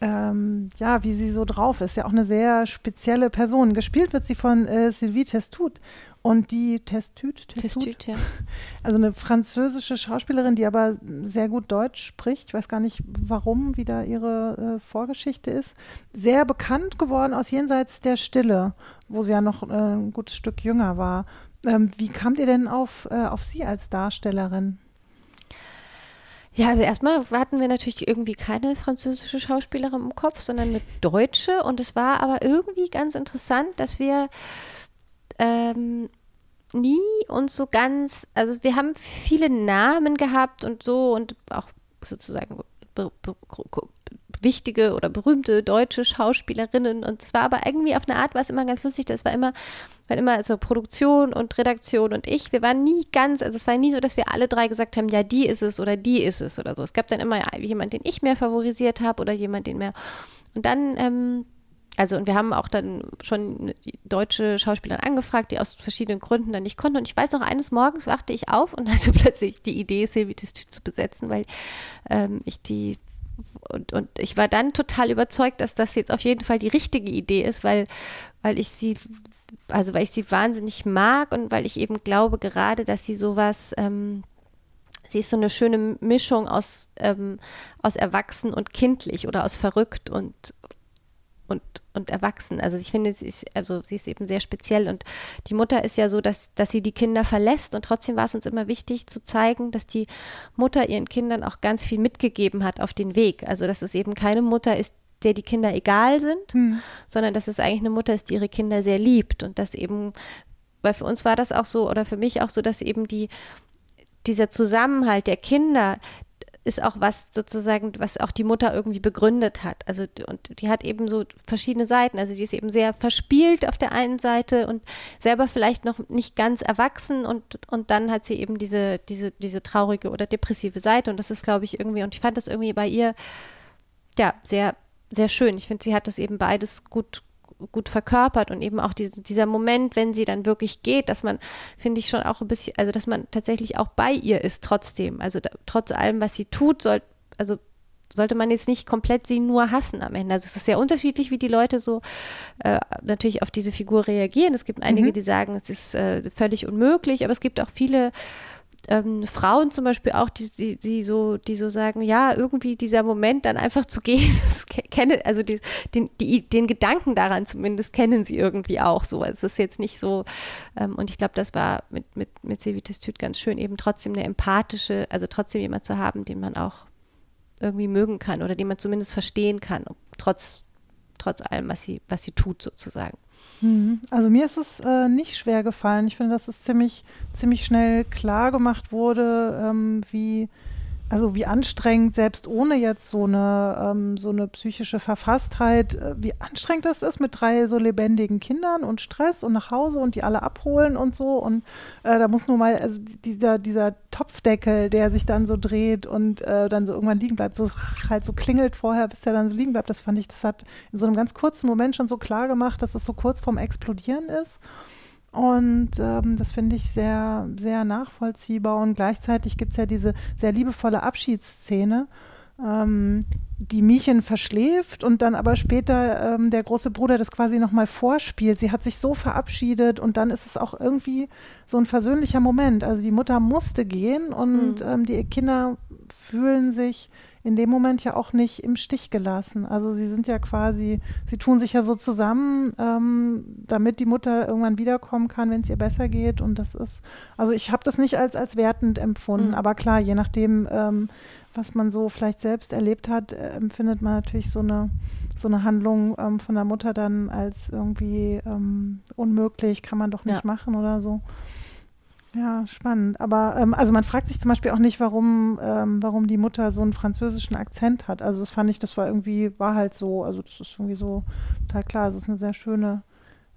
ähm, ja, wie sie so drauf ist. Ja, auch eine sehr spezielle Person. Gespielt wird sie von äh, Sylvie Testut. Und die Testut, Testut, Testut, ja. also eine französische Schauspielerin, die aber sehr gut Deutsch spricht. Ich weiß gar nicht, warum, wie da ihre äh, Vorgeschichte ist. Sehr bekannt geworden aus Jenseits der Stille, wo sie ja noch äh, ein gutes Stück jünger war. Ähm, wie kamt ihr denn auf, äh, auf sie als Darstellerin? Ja, also erstmal hatten wir natürlich irgendwie keine französische Schauspielerin im Kopf, sondern eine deutsche. Und es war aber irgendwie ganz interessant, dass wir ähm, nie uns so ganz, also wir haben viele Namen gehabt und so und auch sozusagen wichtige oder berühmte deutsche Schauspielerinnen. Und es war aber irgendwie auf eine Art, war es immer ganz lustig. Das war immer, waren immer so Produktion und Redaktion und ich. Wir waren nie ganz, also es war nie so, dass wir alle drei gesagt haben, ja, die ist es oder die ist es oder so. Es gab dann immer jemand, den ich mehr favorisiert habe oder jemand, den mehr. Und dann, ähm, also und wir haben auch dann schon deutsche Schauspieler angefragt, die aus verschiedenen Gründen dann nicht konnten. Und ich weiß noch, eines Morgens wachte ich auf und hatte plötzlich die Idee, Sylvie zu besetzen, weil ähm, ich die und, und ich war dann total überzeugt, dass das jetzt auf jeden Fall die richtige Idee ist, weil, weil ich sie, also weil ich sie wahnsinnig mag und weil ich eben glaube gerade, dass sie sowas, ähm, sie ist so eine schöne Mischung aus, ähm, aus erwachsen und kindlich oder aus verrückt und, und, und erwachsen. Also ich finde, sie ist, also sie ist eben sehr speziell und die Mutter ist ja so, dass, dass sie die Kinder verlässt und trotzdem war es uns immer wichtig zu zeigen, dass die Mutter ihren Kindern auch ganz viel mitgegeben hat auf den Weg. Also dass es eben keine Mutter ist, der die Kinder egal sind, hm. sondern dass es eigentlich eine Mutter ist, die ihre Kinder sehr liebt und dass eben, weil für uns war das auch so oder für mich auch so, dass eben die dieser Zusammenhalt der Kinder, ist auch was sozusagen, was auch die Mutter irgendwie begründet hat. Also und die hat eben so verschiedene Seiten. Also die ist eben sehr verspielt auf der einen Seite und selber vielleicht noch nicht ganz erwachsen und, und dann hat sie eben diese, diese, diese traurige oder depressive Seite. Und das ist, glaube ich, irgendwie, und ich fand das irgendwie bei ihr ja sehr, sehr schön. Ich finde, sie hat das eben beides gut, gut verkörpert und eben auch diese, dieser Moment, wenn sie dann wirklich geht, dass man, finde ich schon auch ein bisschen, also dass man tatsächlich auch bei ihr ist trotzdem. Also da, trotz allem, was sie tut, soll, also sollte man jetzt nicht komplett sie nur hassen am Ende. Also es ist sehr unterschiedlich, wie die Leute so äh, natürlich auf diese Figur reagieren. Es gibt einige, mhm. die sagen, es ist äh, völlig unmöglich, aber es gibt auch viele ähm, Frauen zum Beispiel auch, die, die, die, so, die so sagen, ja, irgendwie dieser Moment dann einfach zu gehen, das kenne, also die, den, die, den Gedanken daran zumindest kennen sie irgendwie auch so. Es ist jetzt nicht so, ähm, und ich glaube, das war mit, mit, mit Sevites Tüt ganz schön, eben trotzdem eine empathische, also trotzdem jemand zu haben, den man auch irgendwie mögen kann oder den man zumindest verstehen kann, trotz, trotz allem, was sie, was sie tut sozusagen. Mhm. Also mir ist es äh, nicht schwer gefallen. Ich finde, dass es ziemlich, ziemlich schnell klar gemacht wurde, ähm, wie, also wie anstrengend, selbst ohne jetzt so eine, ähm, so eine psychische Verfasstheit, äh, wie anstrengend das ist mit drei so lebendigen Kindern und Stress und nach Hause und die alle abholen und so. Und äh, da muss nur mal, also dieser, dieser Topfdeckel, der sich dann so dreht und äh, dann so irgendwann liegen bleibt, so halt so klingelt vorher, bis der dann so liegen bleibt, das fand ich, das hat in so einem ganz kurzen Moment schon so klar gemacht, dass es so kurz vorm Explodieren ist. Und ähm, das finde ich sehr, sehr nachvollziehbar. Und gleichzeitig gibt es ja diese sehr liebevolle Abschiedsszene, ähm, die Miechen verschläft und dann aber später ähm, der große Bruder das quasi nochmal vorspielt. Sie hat sich so verabschiedet und dann ist es auch irgendwie so ein versöhnlicher Moment. Also die Mutter musste gehen und mhm. die Kinder fühlen sich in dem Moment ja auch nicht im Stich gelassen. Also sie sind ja quasi, sie tun sich ja so zusammen, ähm, damit die Mutter irgendwann wiederkommen kann, wenn es ihr besser geht. Und das ist, also ich habe das nicht als, als wertend empfunden, mhm. aber klar, je nachdem, ähm, was man so vielleicht selbst erlebt hat, äh, empfindet man natürlich so eine, so eine Handlung ähm, von der Mutter dann als irgendwie ähm, unmöglich, kann man doch nicht ja. machen oder so. Ja, spannend. Aber ähm, also man fragt sich zum Beispiel auch nicht, warum, ähm, warum die Mutter so einen französischen Akzent hat. Also das fand ich, das war irgendwie, war halt so, also das ist irgendwie so total klar. Also es ist eine sehr schöne,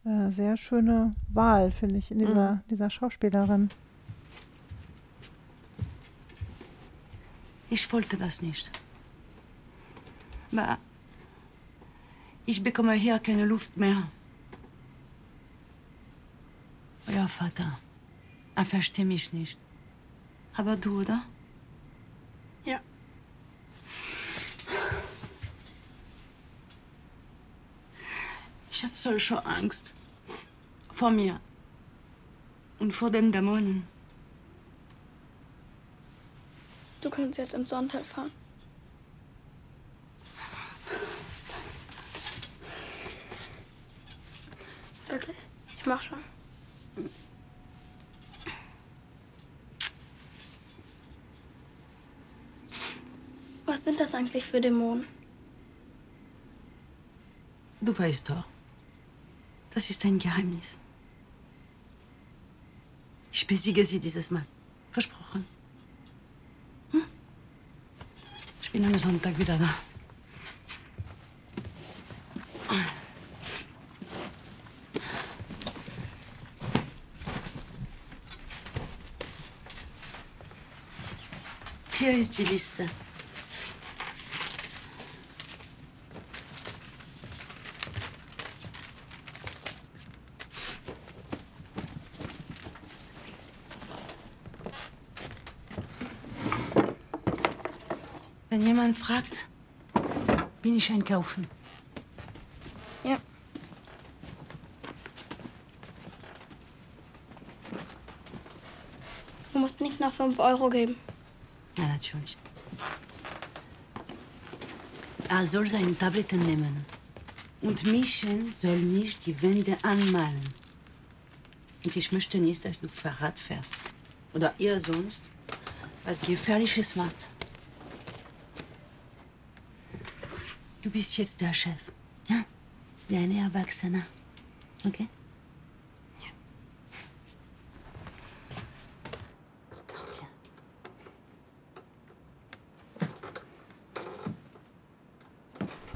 äh, sehr schöne Wahl, finde ich, in dieser, mhm. dieser Schauspielerin. Ich wollte das nicht. Aber ich bekomme hier keine Luft mehr. Euer Vater, er versteht mich nicht. Aber du, oder? Ja. Ich habe solche Angst. Vor mir. Und vor den Dämonen. Du kannst jetzt im Sonntag fahren. Wirklich? Ich mach schon. Was sind das eigentlich für Dämonen? Du weißt doch. Das ist ein Geheimnis. Ich besiege sie dieses Mal. Versprochen. Hm? Ich bin am Sonntag wieder da. Hier ist die Liste. Wenn jemand fragt, bin ich einkaufen. Ja. Du musst nicht nach 5 Euro geben. Ja, natürlich. Er soll seine Tabletten nehmen. Und Michel soll nicht die Wände anmalen. Und ich möchte nicht, dass du Fahrrad fährst. Oder ihr sonst was Gefährliches macht. Du bist jetzt der Chef. Ja? Wie ein Erwachsener. Okay?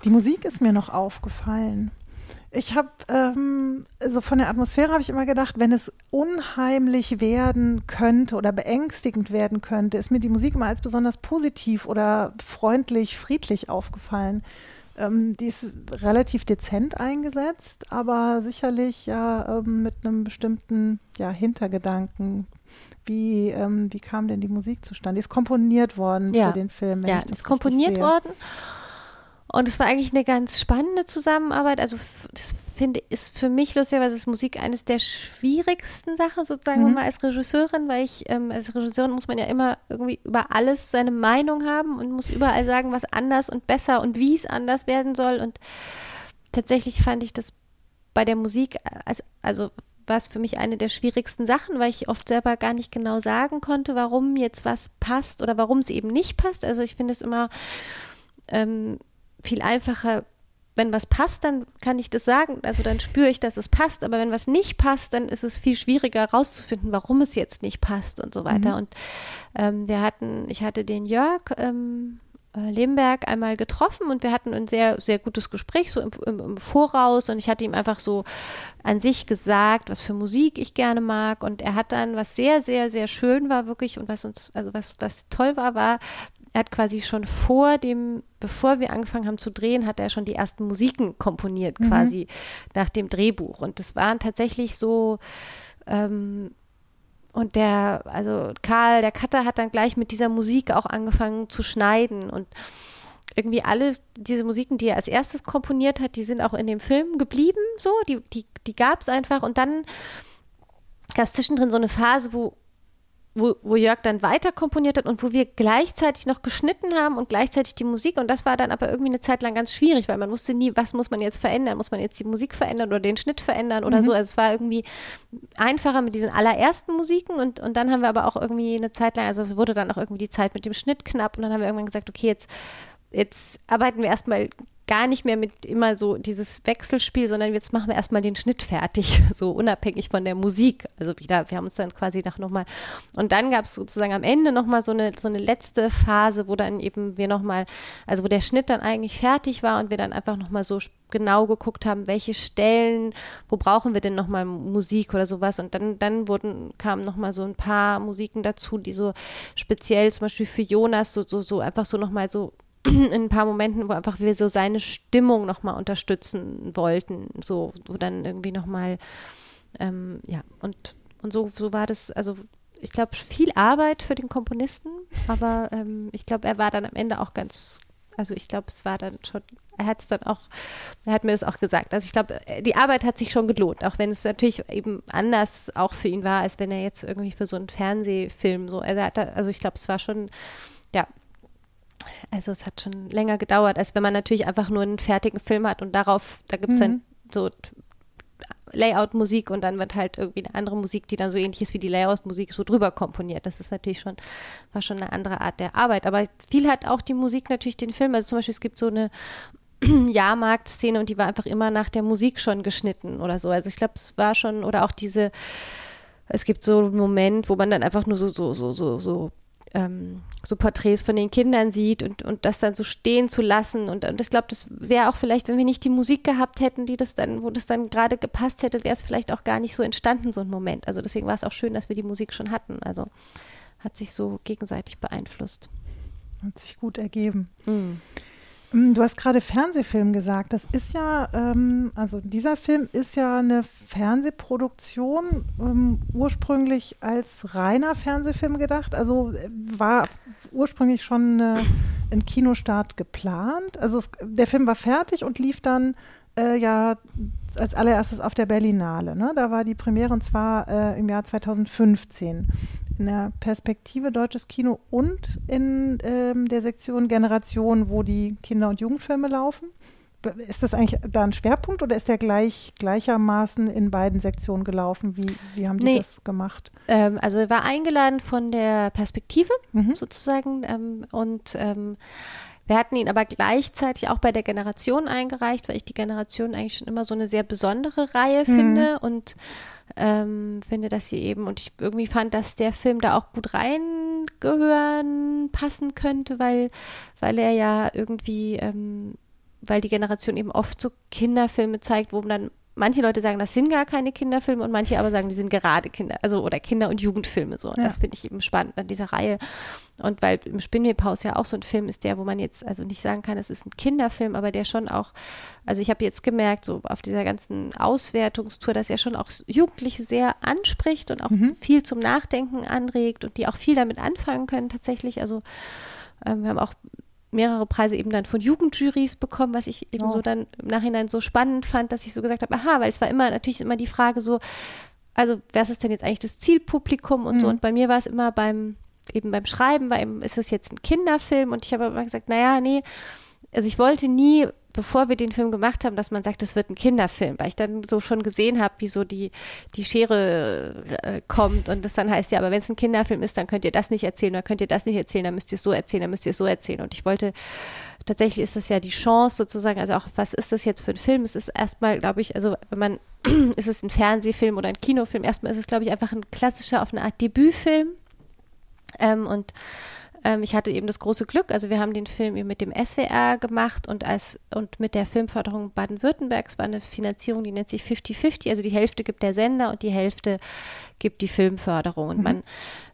Die Musik ist mir noch aufgefallen. Ich habe, ähm, also von der Atmosphäre habe ich immer gedacht, wenn es unheimlich werden könnte oder beängstigend werden könnte, ist mir die Musik immer als besonders positiv oder freundlich, friedlich aufgefallen. Ähm, die ist relativ dezent eingesetzt, aber sicherlich ja ähm, mit einem bestimmten ja, Hintergedanken. Wie, ähm, wie kam denn die Musik zustande? Die ist komponiert worden Ja. für den Film. Ja, ist komponiert sehe. worden. Und es war eigentlich eine ganz spannende Zusammenarbeit. Also das finde ist für mich lustigerweise ist Musik eines der schwierigsten Sachen sozusagen Mhm. mal als Regisseurin, weil ich ähm, als Regisseurin muss man ja immer irgendwie über alles seine Meinung haben und muss überall sagen, was anders und besser und wie es anders werden soll. Und tatsächlich fand ich das bei der Musik als also war es für mich eine der schwierigsten Sachen, weil ich oft selber gar nicht genau sagen konnte, warum jetzt was passt oder warum es eben nicht passt. Also ich finde es immer ähm, viel einfacher, wenn was passt, dann kann ich das sagen. Also dann spüre ich, dass es passt. Aber wenn was nicht passt, dann ist es viel schwieriger herauszufinden, warum es jetzt nicht passt und so weiter. Mhm. Und ähm, wir hatten, ich hatte den Jörg ähm, äh, Lemberg einmal getroffen und wir hatten ein sehr, sehr gutes Gespräch so im, im, im Voraus und ich hatte ihm einfach so an sich gesagt, was für Musik ich gerne mag und er hat dann, was sehr, sehr, sehr schön war wirklich und was uns, also was, was toll war, war, er hat quasi schon vor dem, bevor wir angefangen haben zu drehen, hat er schon die ersten Musiken komponiert, Mhm. quasi nach dem Drehbuch. Und das waren tatsächlich so, ähm, und der, also Karl, der Cutter hat dann gleich mit dieser Musik auch angefangen zu schneiden und irgendwie alle diese Musiken, die er als erstes komponiert hat, die sind auch in dem Film geblieben, so, die, die, die gab es einfach und dann gab es zwischendrin so eine Phase, wo wo, wo Jörg dann weiter komponiert hat und wo wir gleichzeitig noch geschnitten haben und gleichzeitig die Musik. Und das war dann aber irgendwie eine Zeit lang ganz schwierig, weil man wusste nie, was muss man jetzt verändern? Muss man jetzt die Musik verändern oder den Schnitt verändern oder Mhm. so? Also es war irgendwie einfacher mit diesen allerersten Musiken und, und dann haben wir aber auch irgendwie eine Zeit lang, also es wurde dann auch irgendwie die Zeit mit dem Schnitt knapp und dann haben wir irgendwann gesagt, okay, jetzt, jetzt arbeiten wir erstmal gar nicht mehr mit immer so dieses Wechselspiel, sondern jetzt machen wir erstmal den Schnitt fertig, so unabhängig von der Musik. Also wieder, wir haben uns dann quasi nach nochmal, und dann gab es sozusagen am Ende nochmal so eine, so eine letzte Phase, wo dann eben wir nochmal, also wo der Schnitt dann eigentlich fertig war und wir dann einfach nochmal so genau geguckt haben, welche Stellen, wo brauchen wir denn nochmal Musik oder sowas. Und dann, dann wurden, kamen nochmal so ein paar Musiken dazu, die so speziell zum Beispiel für Jonas so, so, so einfach so nochmal so in ein paar Momenten, wo einfach wir so seine Stimmung nochmal unterstützen wollten, so, wo dann irgendwie nochmal, ähm, ja, und, und so, so war das, also ich glaube, viel Arbeit für den Komponisten, aber ähm, ich glaube, er war dann am Ende auch ganz, also ich glaube, es war dann schon, er hat es dann auch, er hat mir das auch gesagt. Also ich glaube, die Arbeit hat sich schon gelohnt, auch wenn es natürlich eben anders auch für ihn war, als wenn er jetzt irgendwie für so einen Fernsehfilm so, also, hat, also ich glaube, es war schon, ja, also es hat schon länger gedauert, als wenn man natürlich einfach nur einen fertigen Film hat und darauf, da gibt es mhm. dann so Layout-Musik und dann wird halt irgendwie eine andere Musik, die dann so ähnlich ist wie die Layout-Musik, so drüber komponiert. Das ist natürlich schon, war schon eine andere Art der Arbeit. Aber viel hat auch die Musik natürlich den Film. Also zum Beispiel, es gibt so eine Jahrmarkt-Szene und die war einfach immer nach der Musik schon geschnitten oder so. Also ich glaube, es war schon, oder auch diese, es gibt so einen Moment, wo man dann einfach nur so, so, so, so, so ähm, so Porträts von den Kindern sieht und, und das dann so stehen zu lassen. Und, und ich glaube, das wäre auch vielleicht, wenn wir nicht die Musik gehabt hätten, die das dann, wo das dann gerade gepasst hätte, wäre es vielleicht auch gar nicht so entstanden, so ein Moment. Also deswegen war es auch schön, dass wir die Musik schon hatten. Also hat sich so gegenseitig beeinflusst. Hat sich gut ergeben. Mm, du hast gerade Fernsehfilm gesagt. Das ist ja, ähm, also dieser Film ist ja eine Fernsehproduktion, ähm, ursprünglich als reiner Fernsehfilm gedacht. Also äh, war ursprünglich schon äh, ein Kinostart geplant. Also es, der Film war fertig und lief dann äh, ja als allererstes auf der Berlinale. Ne? Da war die Premiere und zwar äh, im Jahr 2015 in der Perspektive Deutsches Kino und in ähm, der Sektion Generation, wo die Kinder- und Jugendfilme laufen. Ist das eigentlich da ein Schwerpunkt oder ist der gleich, gleichermaßen in beiden Sektionen gelaufen? Wie, wie haben die nee, das gemacht? Ähm, also er war eingeladen von der Perspektive mhm. sozusagen ähm, und ähm, wir hatten ihn aber gleichzeitig auch bei der Generation eingereicht, weil ich die Generation eigentlich schon immer so eine sehr besondere Reihe mhm. finde und ähm, finde, dass sie eben, und ich irgendwie fand, dass der Film da auch gut reingehören, passen könnte, weil, weil er ja irgendwie, ähm, weil die Generation eben oft so Kinderfilme zeigt, wo dann manche Leute sagen, das sind gar keine Kinderfilme und manche aber sagen, die sind gerade Kinder, also oder Kinder- und Jugendfilme so. Und ja. das finde ich eben spannend an dieser Reihe. Und weil im Spinnwebhaus ja auch so ein Film ist, der, wo man jetzt also nicht sagen kann, es ist ein Kinderfilm, aber der schon auch, also ich habe jetzt gemerkt, so auf dieser ganzen Auswertungstour, dass er schon auch Jugendliche sehr anspricht und auch mhm. viel zum Nachdenken anregt und die auch viel damit anfangen können tatsächlich. Also ähm, wir haben auch mehrere Preise eben dann von Jugendjurys bekommen, was ich eben oh. so dann im Nachhinein so spannend fand, dass ich so gesagt habe, aha, weil es war immer natürlich immer die Frage so, also was ist denn jetzt eigentlich das Zielpublikum und mhm. so und bei mir war es immer beim eben beim Schreiben, war eben, ist es jetzt ein Kinderfilm und ich habe immer gesagt, naja, nee, also ich wollte nie bevor wir den Film gemacht haben, dass man sagt, es wird ein Kinderfilm, weil ich dann so schon gesehen habe, wie so die, die Schere äh, kommt und das dann heißt, ja, aber wenn es ein Kinderfilm ist, dann könnt ihr das nicht erzählen oder könnt ihr das nicht erzählen, dann müsst ihr es so erzählen, dann müsst ihr es so erzählen. Und ich wollte, tatsächlich ist das ja die Chance sozusagen, also auch, was ist das jetzt für ein Film? Es ist erstmal, glaube ich, also wenn man, ist es ein Fernsehfilm oder ein Kinofilm? Erstmal ist es, glaube ich, einfach ein klassischer, auf eine Art Debütfilm. Ähm, und ähm, ich hatte eben das große Glück, also wir haben den Film eben mit dem SWR gemacht und als und mit der Filmförderung Baden-Württembergs war eine Finanzierung, die nennt sich 50-50, also die Hälfte gibt der Sender und die Hälfte gibt die Filmförderung. Und mhm. man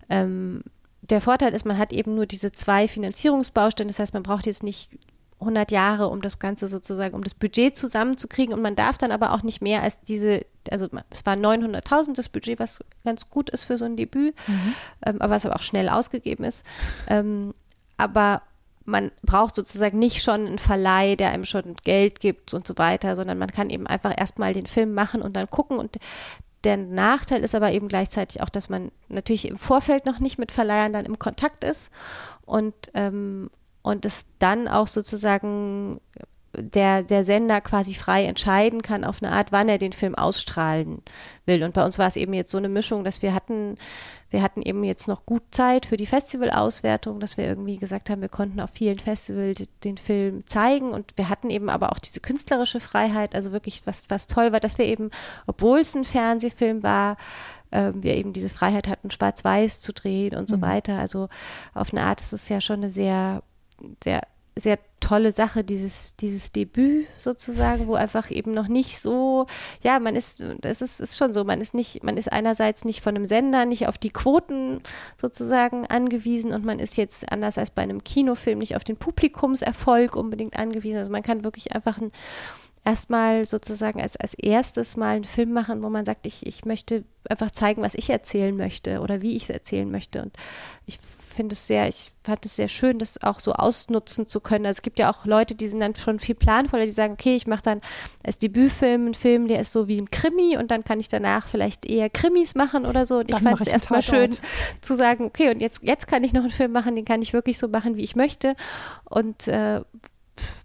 ähm, der Vorteil ist, man hat eben nur diese zwei Finanzierungsbaustellen. Das heißt, man braucht jetzt nicht 100 Jahre, um das Ganze sozusagen, um das Budget zusammenzukriegen. Und man darf dann aber auch nicht mehr als diese, also es war 900.000 das Budget, was ganz gut ist für so ein Debüt, mhm. ähm, aber was aber auch schnell ausgegeben ist. Ähm, aber man braucht sozusagen nicht schon einen Verleih, der einem schon Geld gibt und so weiter, sondern man kann eben einfach erstmal den Film machen und dann gucken. Und der Nachteil ist aber eben gleichzeitig auch, dass man natürlich im Vorfeld noch nicht mit Verleihern dann im Kontakt ist und, ähm, und es dann auch sozusagen der, der Sender quasi frei entscheiden kann auf eine Art, wann er den Film ausstrahlen will. Und bei uns war es eben jetzt so eine Mischung, dass wir hatten, wir hatten eben jetzt noch gut Zeit für die Festivalauswertung, dass wir irgendwie gesagt haben, wir konnten auf vielen Festivals den Film zeigen und wir hatten eben aber auch diese künstlerische Freiheit, also wirklich was, was toll war, dass wir eben, obwohl es ein Fernsehfilm war, äh, wir eben diese Freiheit hatten, schwarz-weiß zu drehen und so Mhm. weiter. Also auf eine Art ist es ja schon eine sehr, sehr sehr tolle Sache, dieses, dieses Debüt sozusagen, wo einfach eben noch nicht so, ja, man ist, es ist, ist schon so, man ist nicht, man ist einerseits nicht von einem Sender, nicht auf die Quoten sozusagen angewiesen und man ist jetzt anders als bei einem Kinofilm nicht auf den Publikumserfolg unbedingt angewiesen. Also man kann wirklich einfach ein, erstmal sozusagen als, als erstes mal einen Film machen, wo man sagt, ich, ich möchte einfach zeigen, was ich erzählen möchte oder wie ich es erzählen möchte. Und ich finde es sehr, ich fand es sehr schön, das auch so ausnutzen zu können. Also es gibt ja auch Leute, die sind dann schon viel planvoller, die sagen, okay, ich mache dann als Debütfilm einen Film, der ist so wie ein Krimi und dann kann ich danach vielleicht eher Krimis machen oder so. Und ich Dann fand mache es ich erstmal schön zu sagen, okay, und jetzt, jetzt kann ich noch einen Film machen, den kann ich wirklich so machen, wie ich möchte. Und äh,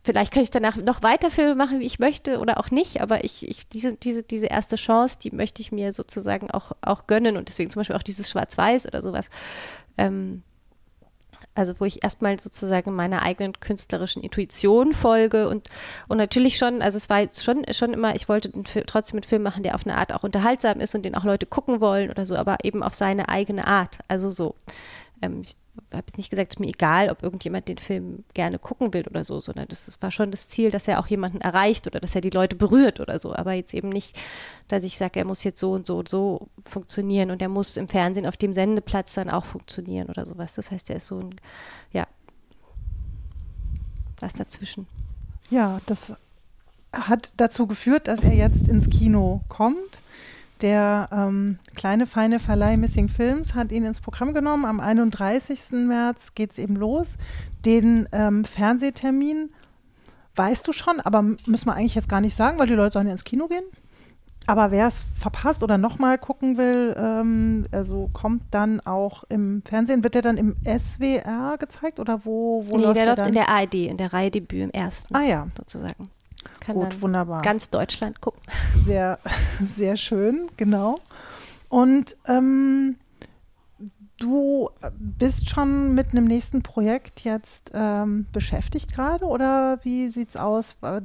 vielleicht kann ich danach noch weiter Filme machen, wie ich möchte oder auch nicht, aber ich, ich diese, diese, diese erste Chance, die möchte ich mir sozusagen auch, auch gönnen und deswegen zum Beispiel auch dieses Schwarz-Weiß oder sowas. Ähm, also wo ich erstmal sozusagen meiner eigenen künstlerischen Intuition folge und, und natürlich schon, also es war jetzt schon, schon immer, ich wollte einen Film, trotzdem einen Film machen, der auf eine Art auch unterhaltsam ist und den auch Leute gucken wollen oder so, aber eben auf seine eigene Art. Also so. Ähm, ich habe jetzt nicht gesagt, es ist mir egal, ob irgendjemand den Film gerne gucken will oder so, sondern das war schon das Ziel, dass er auch jemanden erreicht oder dass er die Leute berührt oder so. Aber jetzt eben nicht, dass ich sage, er muss jetzt so und so und so funktionieren und er muss im Fernsehen auf dem Sendeplatz dann auch funktionieren oder sowas. Das heißt, er ist so ein, ja, was dazwischen. Ja, das hat dazu geführt, dass er jetzt ins Kino kommt. Der ähm, kleine, feine Verleih Missing Films hat ihn ins Programm genommen. Am 31. März geht es eben los. Den ähm, Fernsehtermin weißt du schon, aber müssen wir eigentlich jetzt gar nicht sagen, weil die Leute sollen ja ins Kino gehen. Aber wer es verpasst oder nochmal gucken will, ähm, also kommt dann auch im Fernsehen. Wird der dann im SWR gezeigt oder wo, wo nee, läuft der der läuft in der ARD, in der Reihe Debüt im ersten. Ah ja. Sozusagen. Kann Gut, wunderbar. ganz Deutschland gucken. Sehr, sehr schön, genau. Und ähm, du bist schon mit einem nächsten Projekt jetzt ähm, beschäftigt gerade oder wie sieht es aus äh,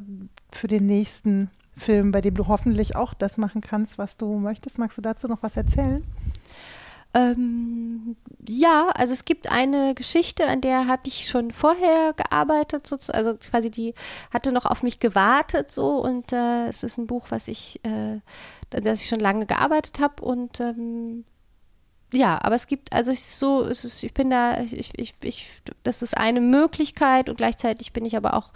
für den nächsten Film, bei dem du hoffentlich auch das machen kannst, was du möchtest? Magst du dazu noch was erzählen? Ähm, ja, also es gibt eine Geschichte, an der hatte ich schon vorher gearbeitet, sozusagen, also quasi die hatte noch auf mich gewartet so. Und äh, es ist ein Buch, was ich, äh, das ich schon lange gearbeitet habe. Und ähm, ja, aber es gibt, also ich so, es ist, ich bin da, ich, ich, ich, das ist eine Möglichkeit und gleichzeitig bin ich aber auch,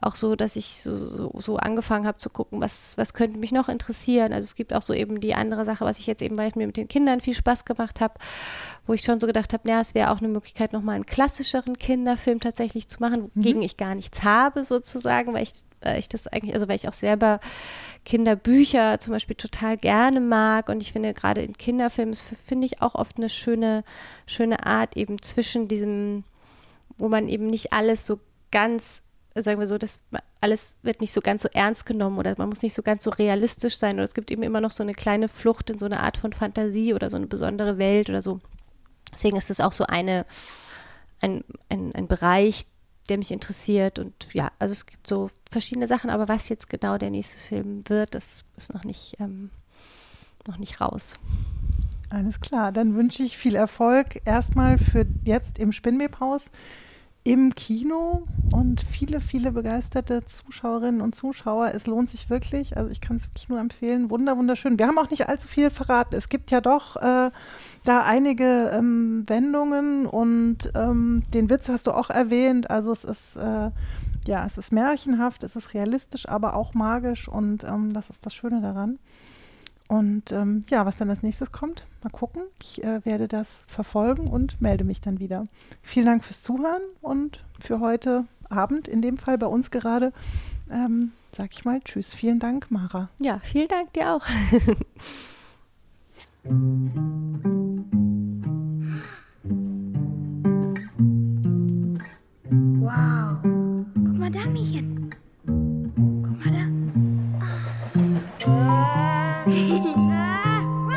auch so, dass ich so, so, so angefangen habe zu gucken, was, was könnte mich noch interessieren. Also es gibt auch so eben die andere Sache, was ich jetzt eben, weil ich mir mit den Kindern viel Spaß gemacht habe, wo ich schon so gedacht habe, ja, es wäre auch eine Möglichkeit, nochmal einen klassischeren Kinderfilm tatsächlich zu machen, wogegen ich gar nichts habe sozusagen, weil ich äh, ich das eigentlich, also weil ich auch selber Kinderbücher zum Beispiel total gerne mag und ich finde gerade in Kinderfilmen finde ich auch oft eine schöne, schöne Art eben zwischen diesem, wo man eben nicht alles so ganz, sagen wir so, das alles wird nicht so ganz so ernst genommen oder man muss nicht so ganz so realistisch sein oder es gibt eben immer noch so eine kleine Flucht in so eine Art von Fantasie oder so eine besondere Welt oder so. Deswegen ist es auch so eine, ein, ein, ein Bereich, der mich interessiert. Und ja, also es gibt so verschiedene Sachen, aber was jetzt genau der nächste Film wird, das ist noch nicht, ähm, noch nicht raus. Alles klar, dann wünsche ich viel Erfolg erstmal für jetzt im Spinnwebhaus im Kino und viele, viele begeisterte Zuschauerinnen und Zuschauer. Es lohnt sich wirklich. Also ich kann es wirklich nur empfehlen. Wunder, wunderschön. Wir haben auch nicht allzu viel verraten. Es gibt ja doch äh, da einige ähm, Wendungen und ähm, den Witz hast du auch erwähnt. Also es ist äh, ja, es ist märchenhaft, es ist realistisch, aber auch magisch und ähm, das ist das Schöne daran. Und ähm, ja, was dann als nächstes kommt, mal gucken. Ich äh, werde das verfolgen und melde mich dann wieder. Vielen Dank fürs Zuhören und für heute Abend, in dem Fall bei uns gerade, ähm, sag ich mal Tschüss. Vielen Dank, Mara. Ja, vielen Dank dir auch. wow. Guck mal da, Mädchen. Guck mal da. Ah. 嘿嘿，哇！